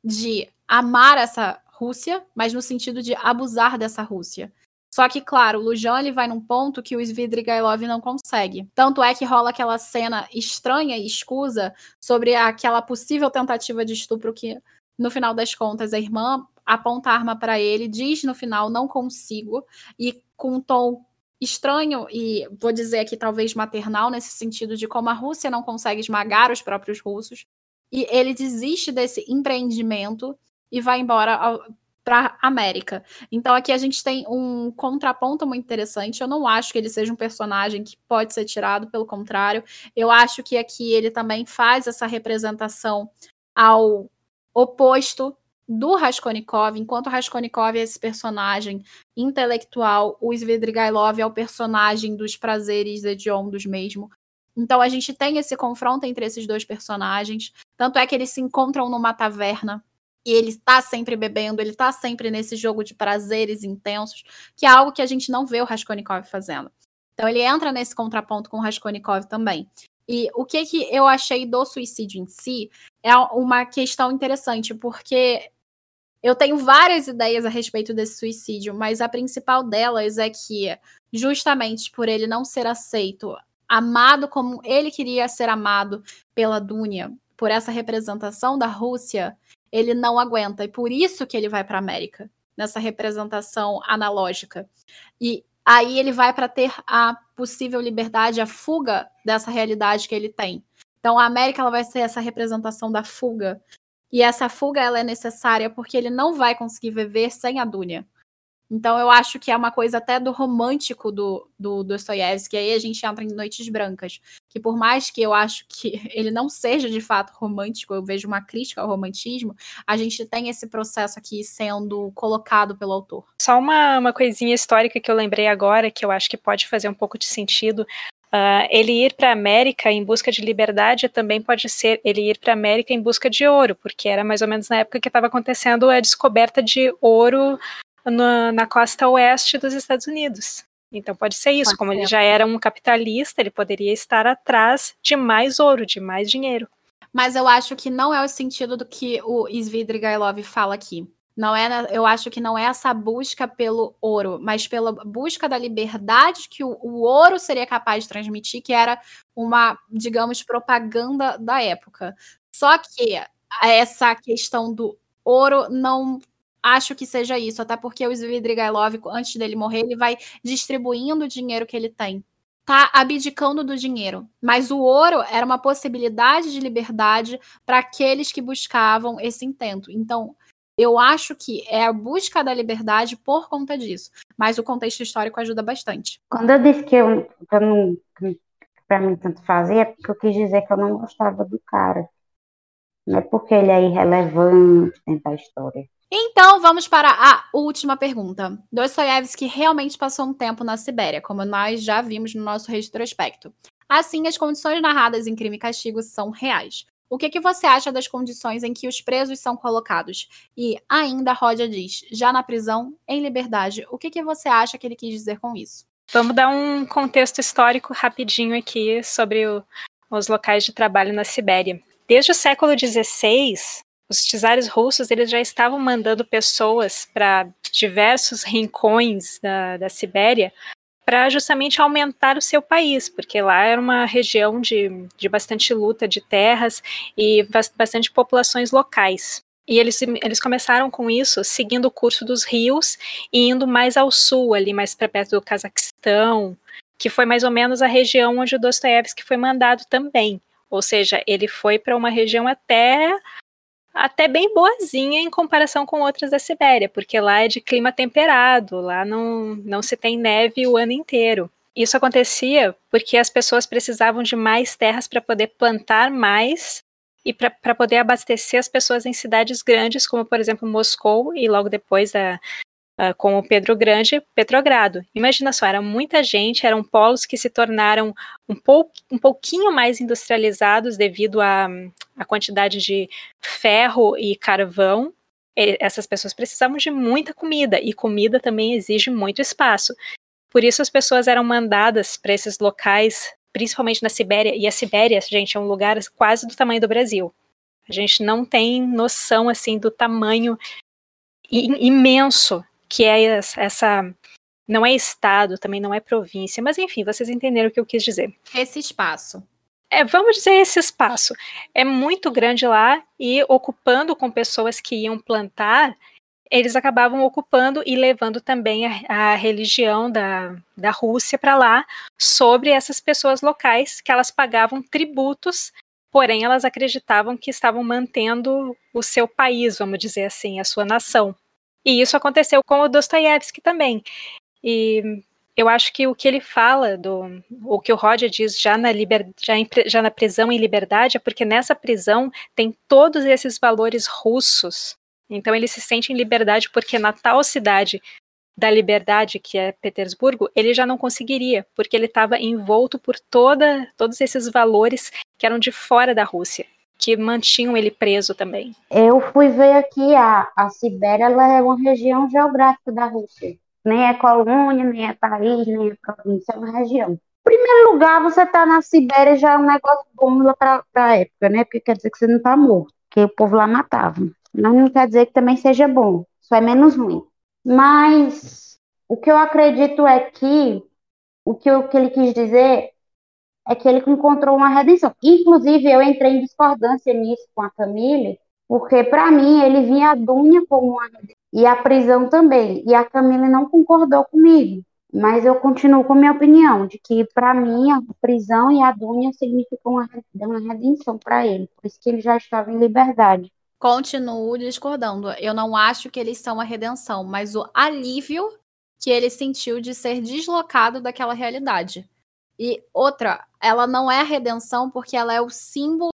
de amar essa Rússia, mas no sentido de abusar dessa Rússia. Só que, claro, o Lujan ele vai num ponto que o Svidrigailov não consegue. Tanto é que rola aquela cena estranha e escusa sobre aquela possível tentativa de estupro que, no final das contas, a irmã aponta a arma para ele, diz no final, não consigo, e com um tom estranho e vou dizer aqui talvez maternal nesse sentido de como a Rússia não consegue esmagar os próprios russos e ele desiste desse empreendimento e vai embora para América. Então aqui a gente tem um contraponto muito interessante. Eu não acho que ele seja um personagem que pode ser tirado, pelo contrário, eu acho que aqui ele também faz essa representação ao oposto do Raskolnikov, enquanto Raskolnikov é esse personagem intelectual, o Svidrigailov é o personagem dos prazeres hediondos mesmo. Então a gente tem esse confronto entre esses dois personagens, tanto é que eles se encontram numa taverna e ele está sempre bebendo, ele está sempre nesse jogo de prazeres intensos, que é algo que a gente não vê o Raskolnikov fazendo. Então ele entra nesse contraponto com o Raskolnikov também. E o que que eu achei do suicídio em si é uma questão interessante, porque eu tenho várias ideias a respeito desse suicídio, mas a principal delas é que, justamente por ele não ser aceito, amado como ele queria ser amado pela Dunia, por essa representação da Rússia, ele não aguenta. E por isso que ele vai para a América, nessa representação analógica. E aí ele vai para ter a possível liberdade, a fuga dessa realidade que ele tem. Então a América ela vai ser essa representação da fuga. E essa fuga ela é necessária porque ele não vai conseguir viver sem a Dunia. Então eu acho que é uma coisa até do romântico do, do Dostoiévski, aí a gente entra em Noites Brancas, que por mais que eu acho que *laughs* ele não seja de fato romântico, eu vejo uma crítica ao romantismo, a gente tem esse processo aqui sendo colocado pelo autor. Só uma, uma coisinha histórica que eu lembrei agora, que eu acho que pode fazer um pouco de sentido, Uh, ele ir para a América em busca de liberdade também pode ser ele ir para a América em busca de ouro, porque era mais ou menos na época que estava acontecendo a descoberta de ouro na, na costa oeste dos Estados Unidos. Então pode ser isso, pode como ser. ele já era um capitalista, ele poderia estar atrás de mais ouro, de mais dinheiro. Mas eu acho que não é o sentido do que o Svidrigailov fala aqui. Não é, eu acho que não é essa busca pelo ouro, mas pela busca da liberdade que o, o ouro seria capaz de transmitir, que era uma, digamos, propaganda da época. Só que essa questão do ouro não acho que seja isso, até porque o Svidrigailov, antes dele morrer, ele vai distribuindo o dinheiro que ele tem. Tá abdicando do dinheiro. Mas o ouro era uma possibilidade de liberdade para aqueles que buscavam esse intento. Então, eu acho que é a busca da liberdade por conta disso. Mas o contexto histórico ajuda bastante. Quando eu disse que eu, não. Para mim, tanto fazia, é porque eu quis dizer que eu não gostava do cara. Não é porque ele é irrelevante dentro da história. Então, vamos para a última pergunta. Dostoiévski realmente passou um tempo na Sibéria, como nós já vimos no nosso retrospecto. Assim, as condições narradas em Crime e Castigo são reais. O que, que você acha das condições em que os presos são colocados? E ainda Roger diz, já na prisão, em liberdade. O que, que você acha que ele quis dizer com isso? Vamos dar um contexto histórico rapidinho aqui sobre o, os locais de trabalho na Sibéria. Desde o século XVI, os czares russos eles já estavam mandando pessoas para diversos rincões da, da Sibéria para justamente aumentar o seu país, porque lá era uma região de, de bastante luta de terras e bastante populações locais. E eles, eles começaram com isso, seguindo o curso dos rios e indo mais ao sul, ali mais para perto do Cazaquistão, que foi mais ou menos a região onde o Dostoiévski foi mandado também. Ou seja, ele foi para uma região até até bem boazinha em comparação com outras da Sibéria, porque lá é de clima temperado, lá não, não se tem neve o ano inteiro. Isso acontecia porque as pessoas precisavam de mais terras para poder plantar mais e para poder abastecer as pessoas em cidades grandes, como por exemplo Moscou e logo depois a, uh, com o Pedro Grande, Petrogrado. Imagina só, era muita gente, eram polos que se tornaram um, pou, um pouquinho mais industrializados devido à, à quantidade de ferro e carvão. Essas pessoas precisavam de muita comida, e comida também exige muito espaço. Por isso as pessoas eram mandadas para esses locais, principalmente na Sibéria, e a Sibéria, gente, é um lugar quase do tamanho do Brasil. A gente não tem noção assim do tamanho imenso que é essa não é estado, também não é província, mas enfim, vocês entenderam o que eu quis dizer. Esse espaço. É, vamos dizer esse espaço. É muito grande lá e ocupando com pessoas que iam plantar, eles acabavam ocupando e levando também a, a religião da, da Rússia para lá sobre essas pessoas locais que elas pagavam tributos, porém elas acreditavam que estavam mantendo o seu país, vamos dizer assim, a sua nação. E isso aconteceu com o Dostoiévski também. E eu acho que o que ele fala, do, o que o Roger diz já na, liber, já, em, já na prisão em liberdade, é porque nessa prisão tem todos esses valores russos. Então ele se sente em liberdade porque na tal cidade da liberdade, que é Petersburgo, ele já não conseguiria, porque ele estava envolto por toda, todos esses valores que eram de fora da Rússia que mantinham ele preso também. Eu fui ver aqui, a, a Sibéria ela é uma região geográfica da Rússia. Nem é colônia, nem é país, nem é província, é uma região. Em primeiro lugar, você tá na Sibéria já é um negócio bom pra, pra época, né? Porque quer dizer que você não tá morto, porque o povo lá matava. Mas não quer dizer que também seja bom, só é menos ruim. Mas o que eu acredito é que o que, o que ele quis dizer é que ele encontrou uma redenção. Inclusive, eu entrei em discordância nisso com a Camille, porque para mim ele vinha a Dunha como uma redenção, e a prisão também. E a Camille não concordou comigo. Mas eu continuo com a minha opinião, de que para mim a prisão e a Dunha significam uma, uma redenção para ele, por isso que ele já estava em liberdade. Continuo discordando. Eu não acho que eles são a redenção, mas o alívio que ele sentiu de ser deslocado daquela realidade. E outra, ela não é a redenção porque ela é o símbolo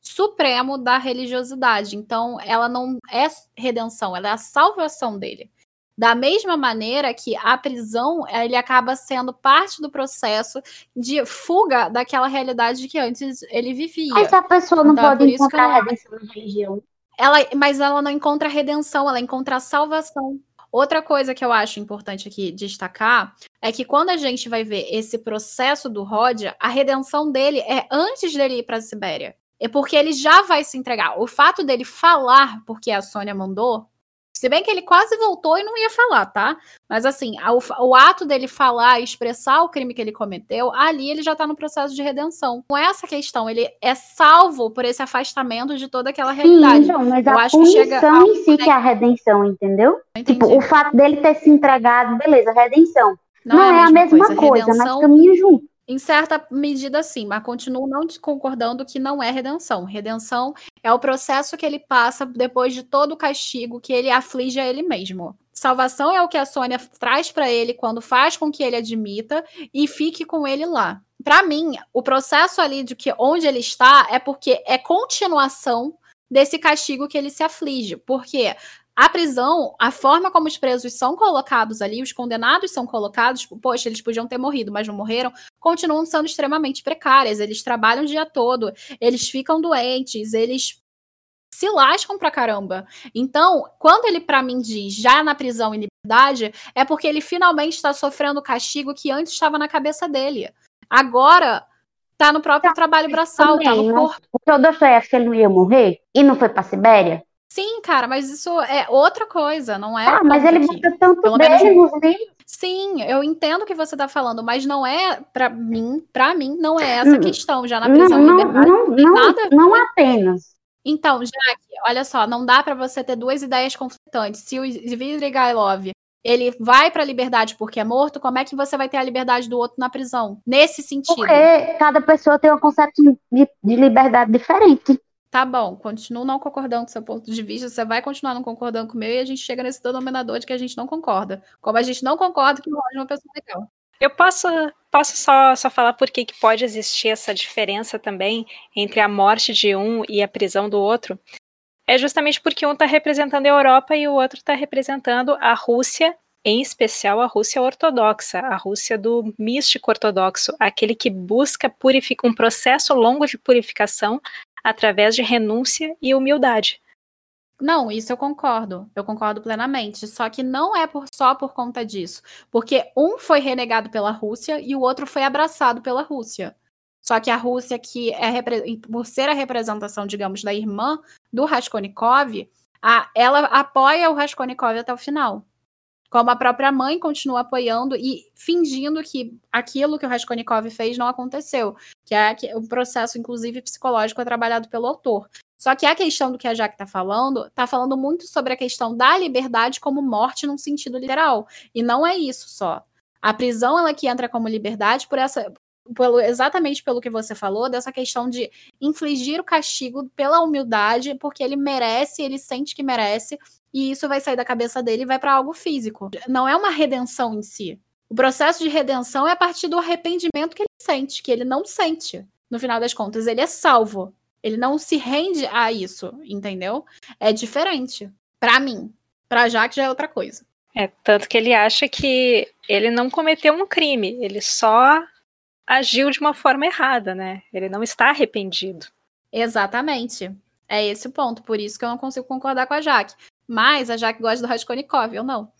supremo da religiosidade. Então, ela não é redenção, ela é a salvação dele. Da mesma maneira que a prisão, ele acaba sendo parte do processo de fuga daquela realidade que antes ele vivia. Mas a pessoa não então, pode encontrar ela, redenção na religião. Ela, mas ela não encontra redenção, ela encontra a salvação. Outra coisa que eu acho importante aqui destacar é que quando a gente vai ver esse processo do Rodia, a redenção dele é antes dele ir para a Sibéria. É porque ele já vai se entregar. O fato dele falar porque a Sônia mandou se bem que ele quase voltou e não ia falar, tá? Mas assim, o, o, ato dele falar, expressar o crime que ele cometeu, ali ele já tá no processo de redenção. Com essa questão, ele é salvo por esse afastamento de toda aquela realidade. Sim, então, mas Eu a acho punição que chega em si que é a redenção, entendeu? Tipo, o fato dele ter se entregado, beleza, redenção. Não, não é, a mesma, é a mesma coisa, coisa redenção... mas caminha junto. Em certa medida, sim, mas continuo não concordando que não é redenção. Redenção é o processo que ele passa depois de todo o castigo que ele aflige a ele mesmo. Salvação é o que a Sônia traz para ele quando faz com que ele admita e fique com ele lá. Para mim, o processo ali de que onde ele está é porque é continuação desse castigo que ele se aflige. Porque A prisão, a forma como os presos são colocados ali, os condenados são colocados, tipo, poxa, eles podiam ter morrido, mas não morreram, continuam sendo extremamente precárias. Eles trabalham o dia todo, eles ficam doentes, eles se lascam pra caramba. Então, quando ele para mim diz já na prisão em liberdade, é porque ele finalmente está sofrendo o castigo que antes estava na cabeça dele. Agora tá no próprio trabalho braçal, tá no corpo. Porque o Dostoiévski ele não ia morrer e não foi pra Sibéria? Sim, cara, mas isso é outra coisa, não é? Ah, mas ele bota tanto Pelo dele menos... nos *laughs* livros. Sim, eu entendo o que você está falando, mas não é para mim, para mim não é essa hum, questão já na prisão não, liberdade. Não, não, nada não apenas. Então, Jaque, olha só, não dá para você ter duas ideias conflitantes. Se o Svidrigailov ele vai para a liberdade porque é morto, como é que você vai ter a liberdade do outro na prisão? Nesse sentido. Porque cada pessoa tem um conceito de, de liberdade diferente. Tá bom, continuo não concordando com seu ponto de vista, você vai continuar não concordando com o meu e a gente chega nesse denominador de que a gente não concorda. Como a gente não concorda que o Roger é uma pessoa legal. Eu posso, posso só, só falar por que pode existir essa diferença também entre a morte de um e a prisão do outro. É justamente porque um está representando a Europa e o outro está representando a Rússia, em especial a Rússia ortodoxa, a Rússia do místico ortodoxo, aquele que busca um processo longo de purificação através de renúncia e humildade. Não, isso eu concordo. Eu concordo plenamente. Só que não é por, só por conta disso. Porque um foi renegado pela Rússia e o outro foi abraçado pela Rússia. Só que a Rússia, que é por ser a representação, digamos, da irmã do Raskolnikov, a, ela apoia o Raskolnikov até o final. Como a própria mãe continua apoiando e fingindo que aquilo que o Raskolnikov fez não aconteceu. Que é o processo, inclusive, psicológico é trabalhado pelo autor. Só que a questão do que a Jaque está falando, está falando muito sobre a questão da liberdade como morte num sentido literal. E não é isso só. A prisão ela que entra como liberdade por essa pelo, exatamente pelo que você falou, dessa questão de infligir o castigo pela humildade, porque ele merece, ele sente que merece, e isso vai sair da cabeça dele e vai para algo físico. Não é uma redenção em si. O processo de redenção é a partir do arrependimento que ele sente, que ele não sente. No final das contas, ele é salvo. Ele não se rende a isso, entendeu? É diferente. Para mim. Pra Jaque já é outra coisa. É, tanto que ele acha que ele não cometeu um crime, ele só agiu de uma forma errada, né? Ele não está arrependido. Exatamente. É esse o ponto. Por isso que eu não consigo concordar com a Jaque. Mas a Jaque gosta do Raskolnikov, eu não.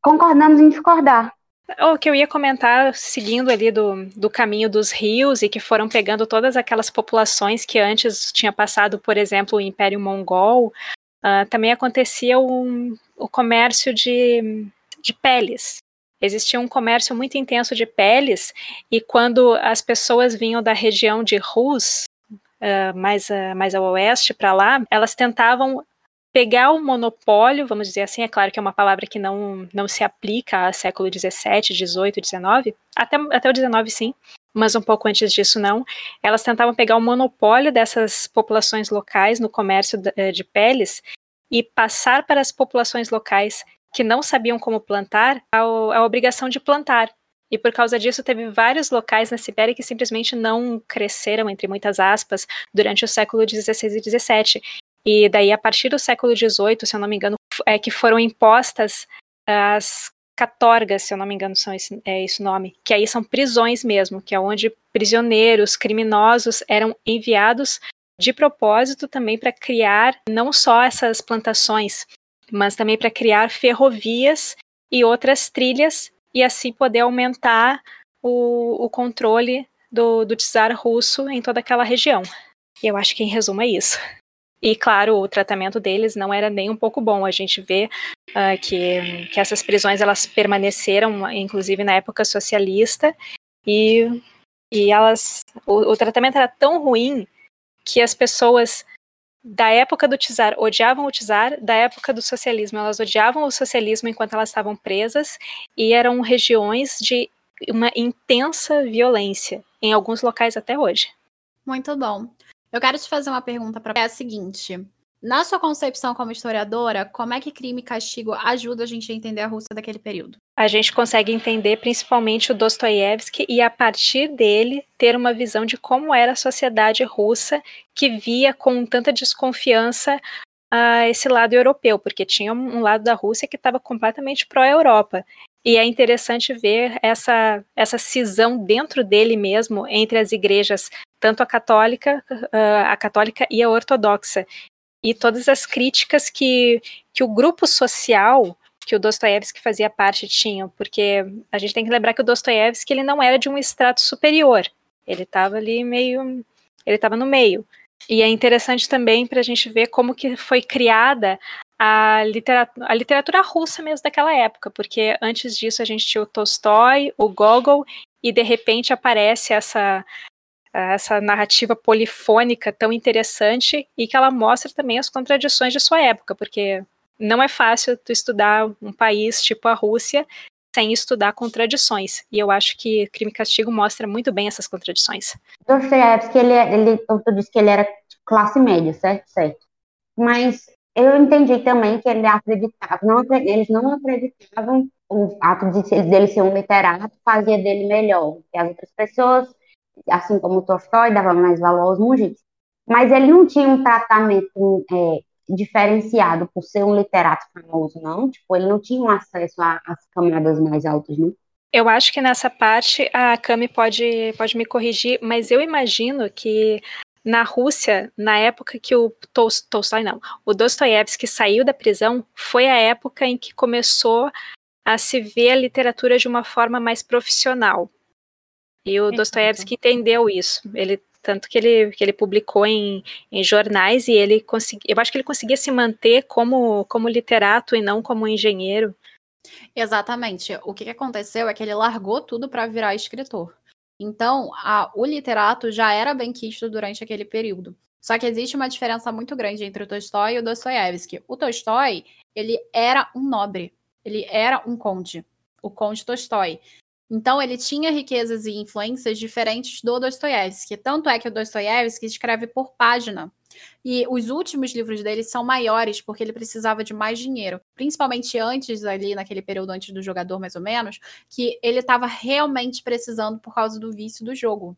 Concordamos em discordar. O que eu ia comentar, seguindo ali do, do caminho dos rios e que foram pegando todas aquelas populações que antes tinha passado, por exemplo, o Império Mongol, uh, também acontecia um, o comércio de, de peles. Existia um comércio muito intenso de peles, e quando as pessoas vinham da região de Rus, uh, mais, uh, mais ao oeste para lá, elas tentavam pegar o monopólio, vamos dizer assim, é claro que é uma palavra que não, não se aplica a século XVII, XVIII, XIX, até, até o XIX sim, mas um pouco antes disso não, elas tentavam pegar o monopólio dessas populações locais no comércio eh, de peles e passar para as populações locais que não sabiam como plantar a, obrigação de plantar. E por causa disso, teve vários locais na Sibéria que simplesmente não cresceram, entre muitas aspas, durante o século XVI e XVII. E daí, a partir do século XVIII, se eu não me engano, é que foram impostas as catorgas, se eu não me engano, são esse, é esse nome, que aí são prisões mesmo, que é onde prisioneiros, criminosos eram enviados de propósito também para criar não só essas plantações, mas também para criar ferrovias e outras trilhas e assim poder aumentar o, o controle do, do czar russo em toda aquela região. Eu acho que em resumo é isso. E claro, o tratamento deles não era nem um pouco bom. A gente vê uh, que, que essas prisões elas permaneceram, inclusive na época socialista, e, e elas o, o tratamento era tão ruim que as pessoas da época do czar odiavam o czar, da época do socialismo elas odiavam o socialismo enquanto elas estavam presas e eram regiões de uma intensa violência em alguns locais até hoje. Muito bom. Eu quero te fazer uma pergunta para é a seguinte: na sua concepção como historiadora, como é que crime e castigo ajuda a gente a entender a Rússia daquele período? A gente consegue entender principalmente o Dostoiévski e, a partir dele, ter uma visão de como era a sociedade russa que via com tanta desconfiança a esse lado europeu, porque tinha um lado da Rússia que estava completamente pró-Europa. E é interessante ver essa, essa cisão dentro dele mesmo entre as igrejas, tanto a católica, a católica e a ortodoxa. E todas as críticas que, que o grupo social que o Dostoiévski fazia parte tinha, porque a gente tem que lembrar que o Dostoiévski ele não era de um estrato superior, ele estava ali meio, ele estava no meio. E é interessante também para a gente ver como que foi criada a literatura, a literatura russa mesmo daquela época, porque antes disso a gente tinha o Tolstói, o Gogol, e de repente aparece essa essa narrativa polifônica tão interessante e que ela mostra também as contradições de sua época, porque não é fácil tu estudar um país tipo a Rússia sem estudar contradições. E eu acho que Crime e Castigo mostra muito bem essas contradições. Dostoiévski, ele, ele, tu disse que ele era classe média, certo? Certo. Mas eu entendi também que ele acreditava, não, eles não acreditavam o fato de dele ser um literato fazia dele melhor que as outras pessoas, assim como Tolstói dava mais valor aos mugis. Mas ele não tinha um tratamento é, diferenciado por ser um literato famoso, não? Tipo, ele não tinha um acesso às camadas mais altas, não? Eu acho que nessa parte a Cami pode, pode me corrigir, mas eu imagino que na Rússia, na época que o Tolstói, não, o Dostoiévski saiu da prisão, foi a época em que começou a se ver a literatura de uma forma mais profissional. E o Dostoiévski entendeu isso. Ele tanto que ele, que ele publicou em, em jornais e ele conseguiu, eu acho que ele conseguia se manter como, como literato e não como engenheiro. Exatamente. O que, que aconteceu é que ele largou tudo para virar escritor. Então, a, o literato já era bem quisto durante aquele período. Só que existe uma diferença muito grande entre o Tolstói e o Dostoiévski. O Tolstói, ele era um nobre, ele era um conde, o conde Tolstói. Então, ele tinha riquezas e influências diferentes do Dostoiévski. Tanto é que o Dostoiévski escreve por página. E os últimos livros dele são maiores porque ele precisava de mais dinheiro, principalmente antes ali naquele período antes do jogador mais ou menos, que ele estava realmente precisando por causa do vício do jogo.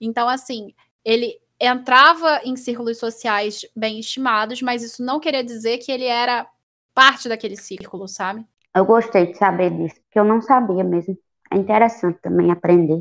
Então assim, ele entrava em círculos sociais bem estimados, mas isso não queria dizer que ele era parte daquele círculo, sabe? Eu gostei de saber disso, porque eu não sabia mesmo. É interessante também aprender.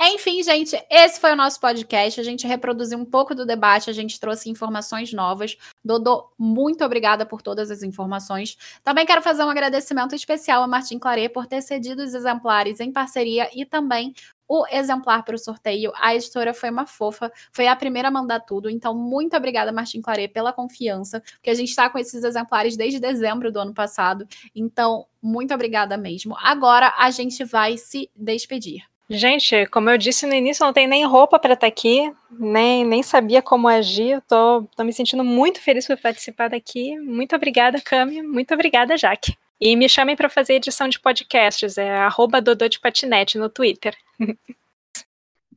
Enfim, gente, esse foi o nosso podcast. A gente reproduziu um pouco do debate, a gente trouxe informações novas. Dodô, muito obrigada por todas as informações. Também quero fazer um agradecimento especial a Martin Claret por ter cedido os exemplares em parceria e também o exemplar para o sorteio. A editora foi uma fofa, foi a primeira a mandar tudo. Então, muito obrigada, Martin Claret, pela confiança, porque a gente está com esses exemplares desde dezembro do ano passado. Então, muito obrigada mesmo. Agora a gente vai se despedir. Gente, como eu disse no início, eu não tenho nem roupa para estar tá aqui, nem, nem sabia como agir. Eu tô, tô me sentindo muito feliz por participar daqui. Muito obrigada, Cami. Muito obrigada, Jaque. E me chamem para fazer edição de podcasts, é arroba Dodô de Patinete no Twitter. *laughs*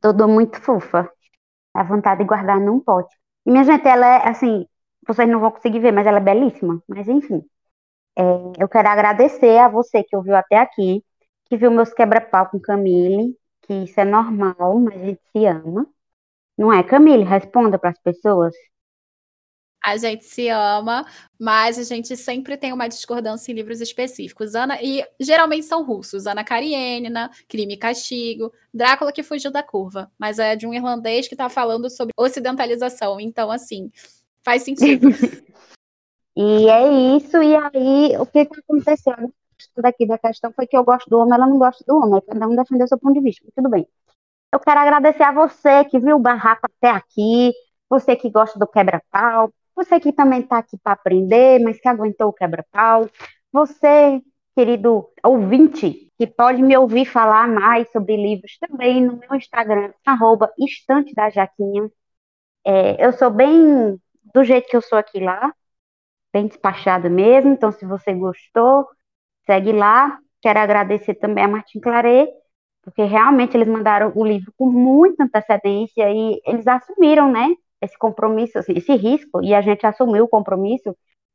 Dodô muito fofa. Dá vontade de guardar num pote. E minha gente, ela é assim, vocês não vão conseguir ver, mas ela é belíssima. Mas enfim. É, eu quero agradecer a você que ouviu até aqui que viu meus quebra-pau com Camille, que isso é normal, mas a gente se ama. Não é, Camille? Responda para as pessoas. A gente se ama, mas a gente sempre tem uma discordância em livros específicos. Ana, e geralmente são russos. Ana Karenina, Crime e Castigo, Drácula que fugiu da curva. Mas é de um irlandês que está falando sobre ocidentalização. Então, assim, faz sentido. *laughs* *laughs* e é isso. E aí, o que está acontecendo? Daqui da questão foi que eu gosto do homem, ela não gosta do homem, cada um defendeu seu ponto de vista, tudo bem. Eu quero agradecer a você que viu o barraco até aqui, você que gosta do quebra-pau, você que também está aqui para aprender, mas que aguentou o quebra-pau, você, querido ouvinte, que pode me ouvir falar mais sobre livros também no meu Instagram, arroba Estante da Jaquinha. É, eu sou bem do jeito que eu sou aqui lá, bem despachada mesmo, então se você gostou, Segue lá. Quero agradecer também a Martin Claret, porque realmente eles mandaram o livro com muita antecedência e eles assumiram, né, esse compromisso, assim, esse risco, e a gente assumiu o compromisso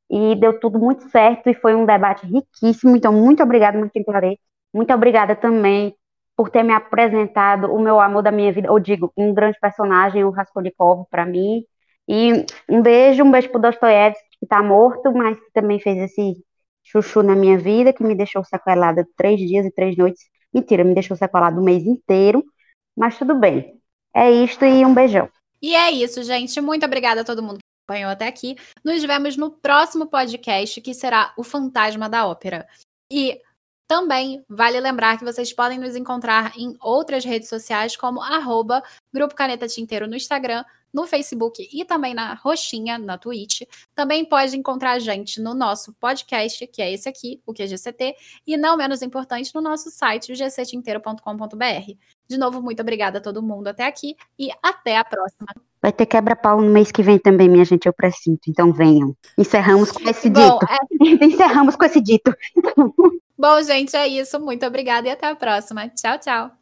e deu tudo muito certo e foi um debate riquíssimo. Então, muito obrigada, Martin Claret. Muito obrigada também por ter me apresentado o meu amor da minha vida, ou digo, um grande personagem, o Raskolnikov, para mim. E um beijo, um beijo pro Dostoiévski, que tá morto, mas que também fez esse chuchu na minha vida, que me deixou sequelada três dias e três noites. Mentira, me deixou sequelada o mês inteiro, mas tudo bem. É isto e um beijão. E é isso, gente. Muito obrigada a todo mundo que acompanhou até aqui. Nos vemos no próximo podcast, que será O Fantasma da Ópera. E também vale lembrar que vocês podem nos encontrar em outras redes sociais, como arroba Grupo Caneta Tinteiro no Instagram, no Facebook e também na Roxinha, na Twitch. Também pode encontrar a gente no nosso podcast, que é esse aqui, o QGCT, e não menos importante, no nosso site, o gctinteiro.com.br. De novo, muito obrigada a todo mundo até aqui e até a próxima. Vai ter quebra-pau no mês que vem também, minha gente, eu presinto. Então venham. Encerramos com esse Bom, dito. É... *laughs* Encerramos com esse dito. Bom, gente, é isso. Muito obrigada e até a próxima. Tchau, tchau.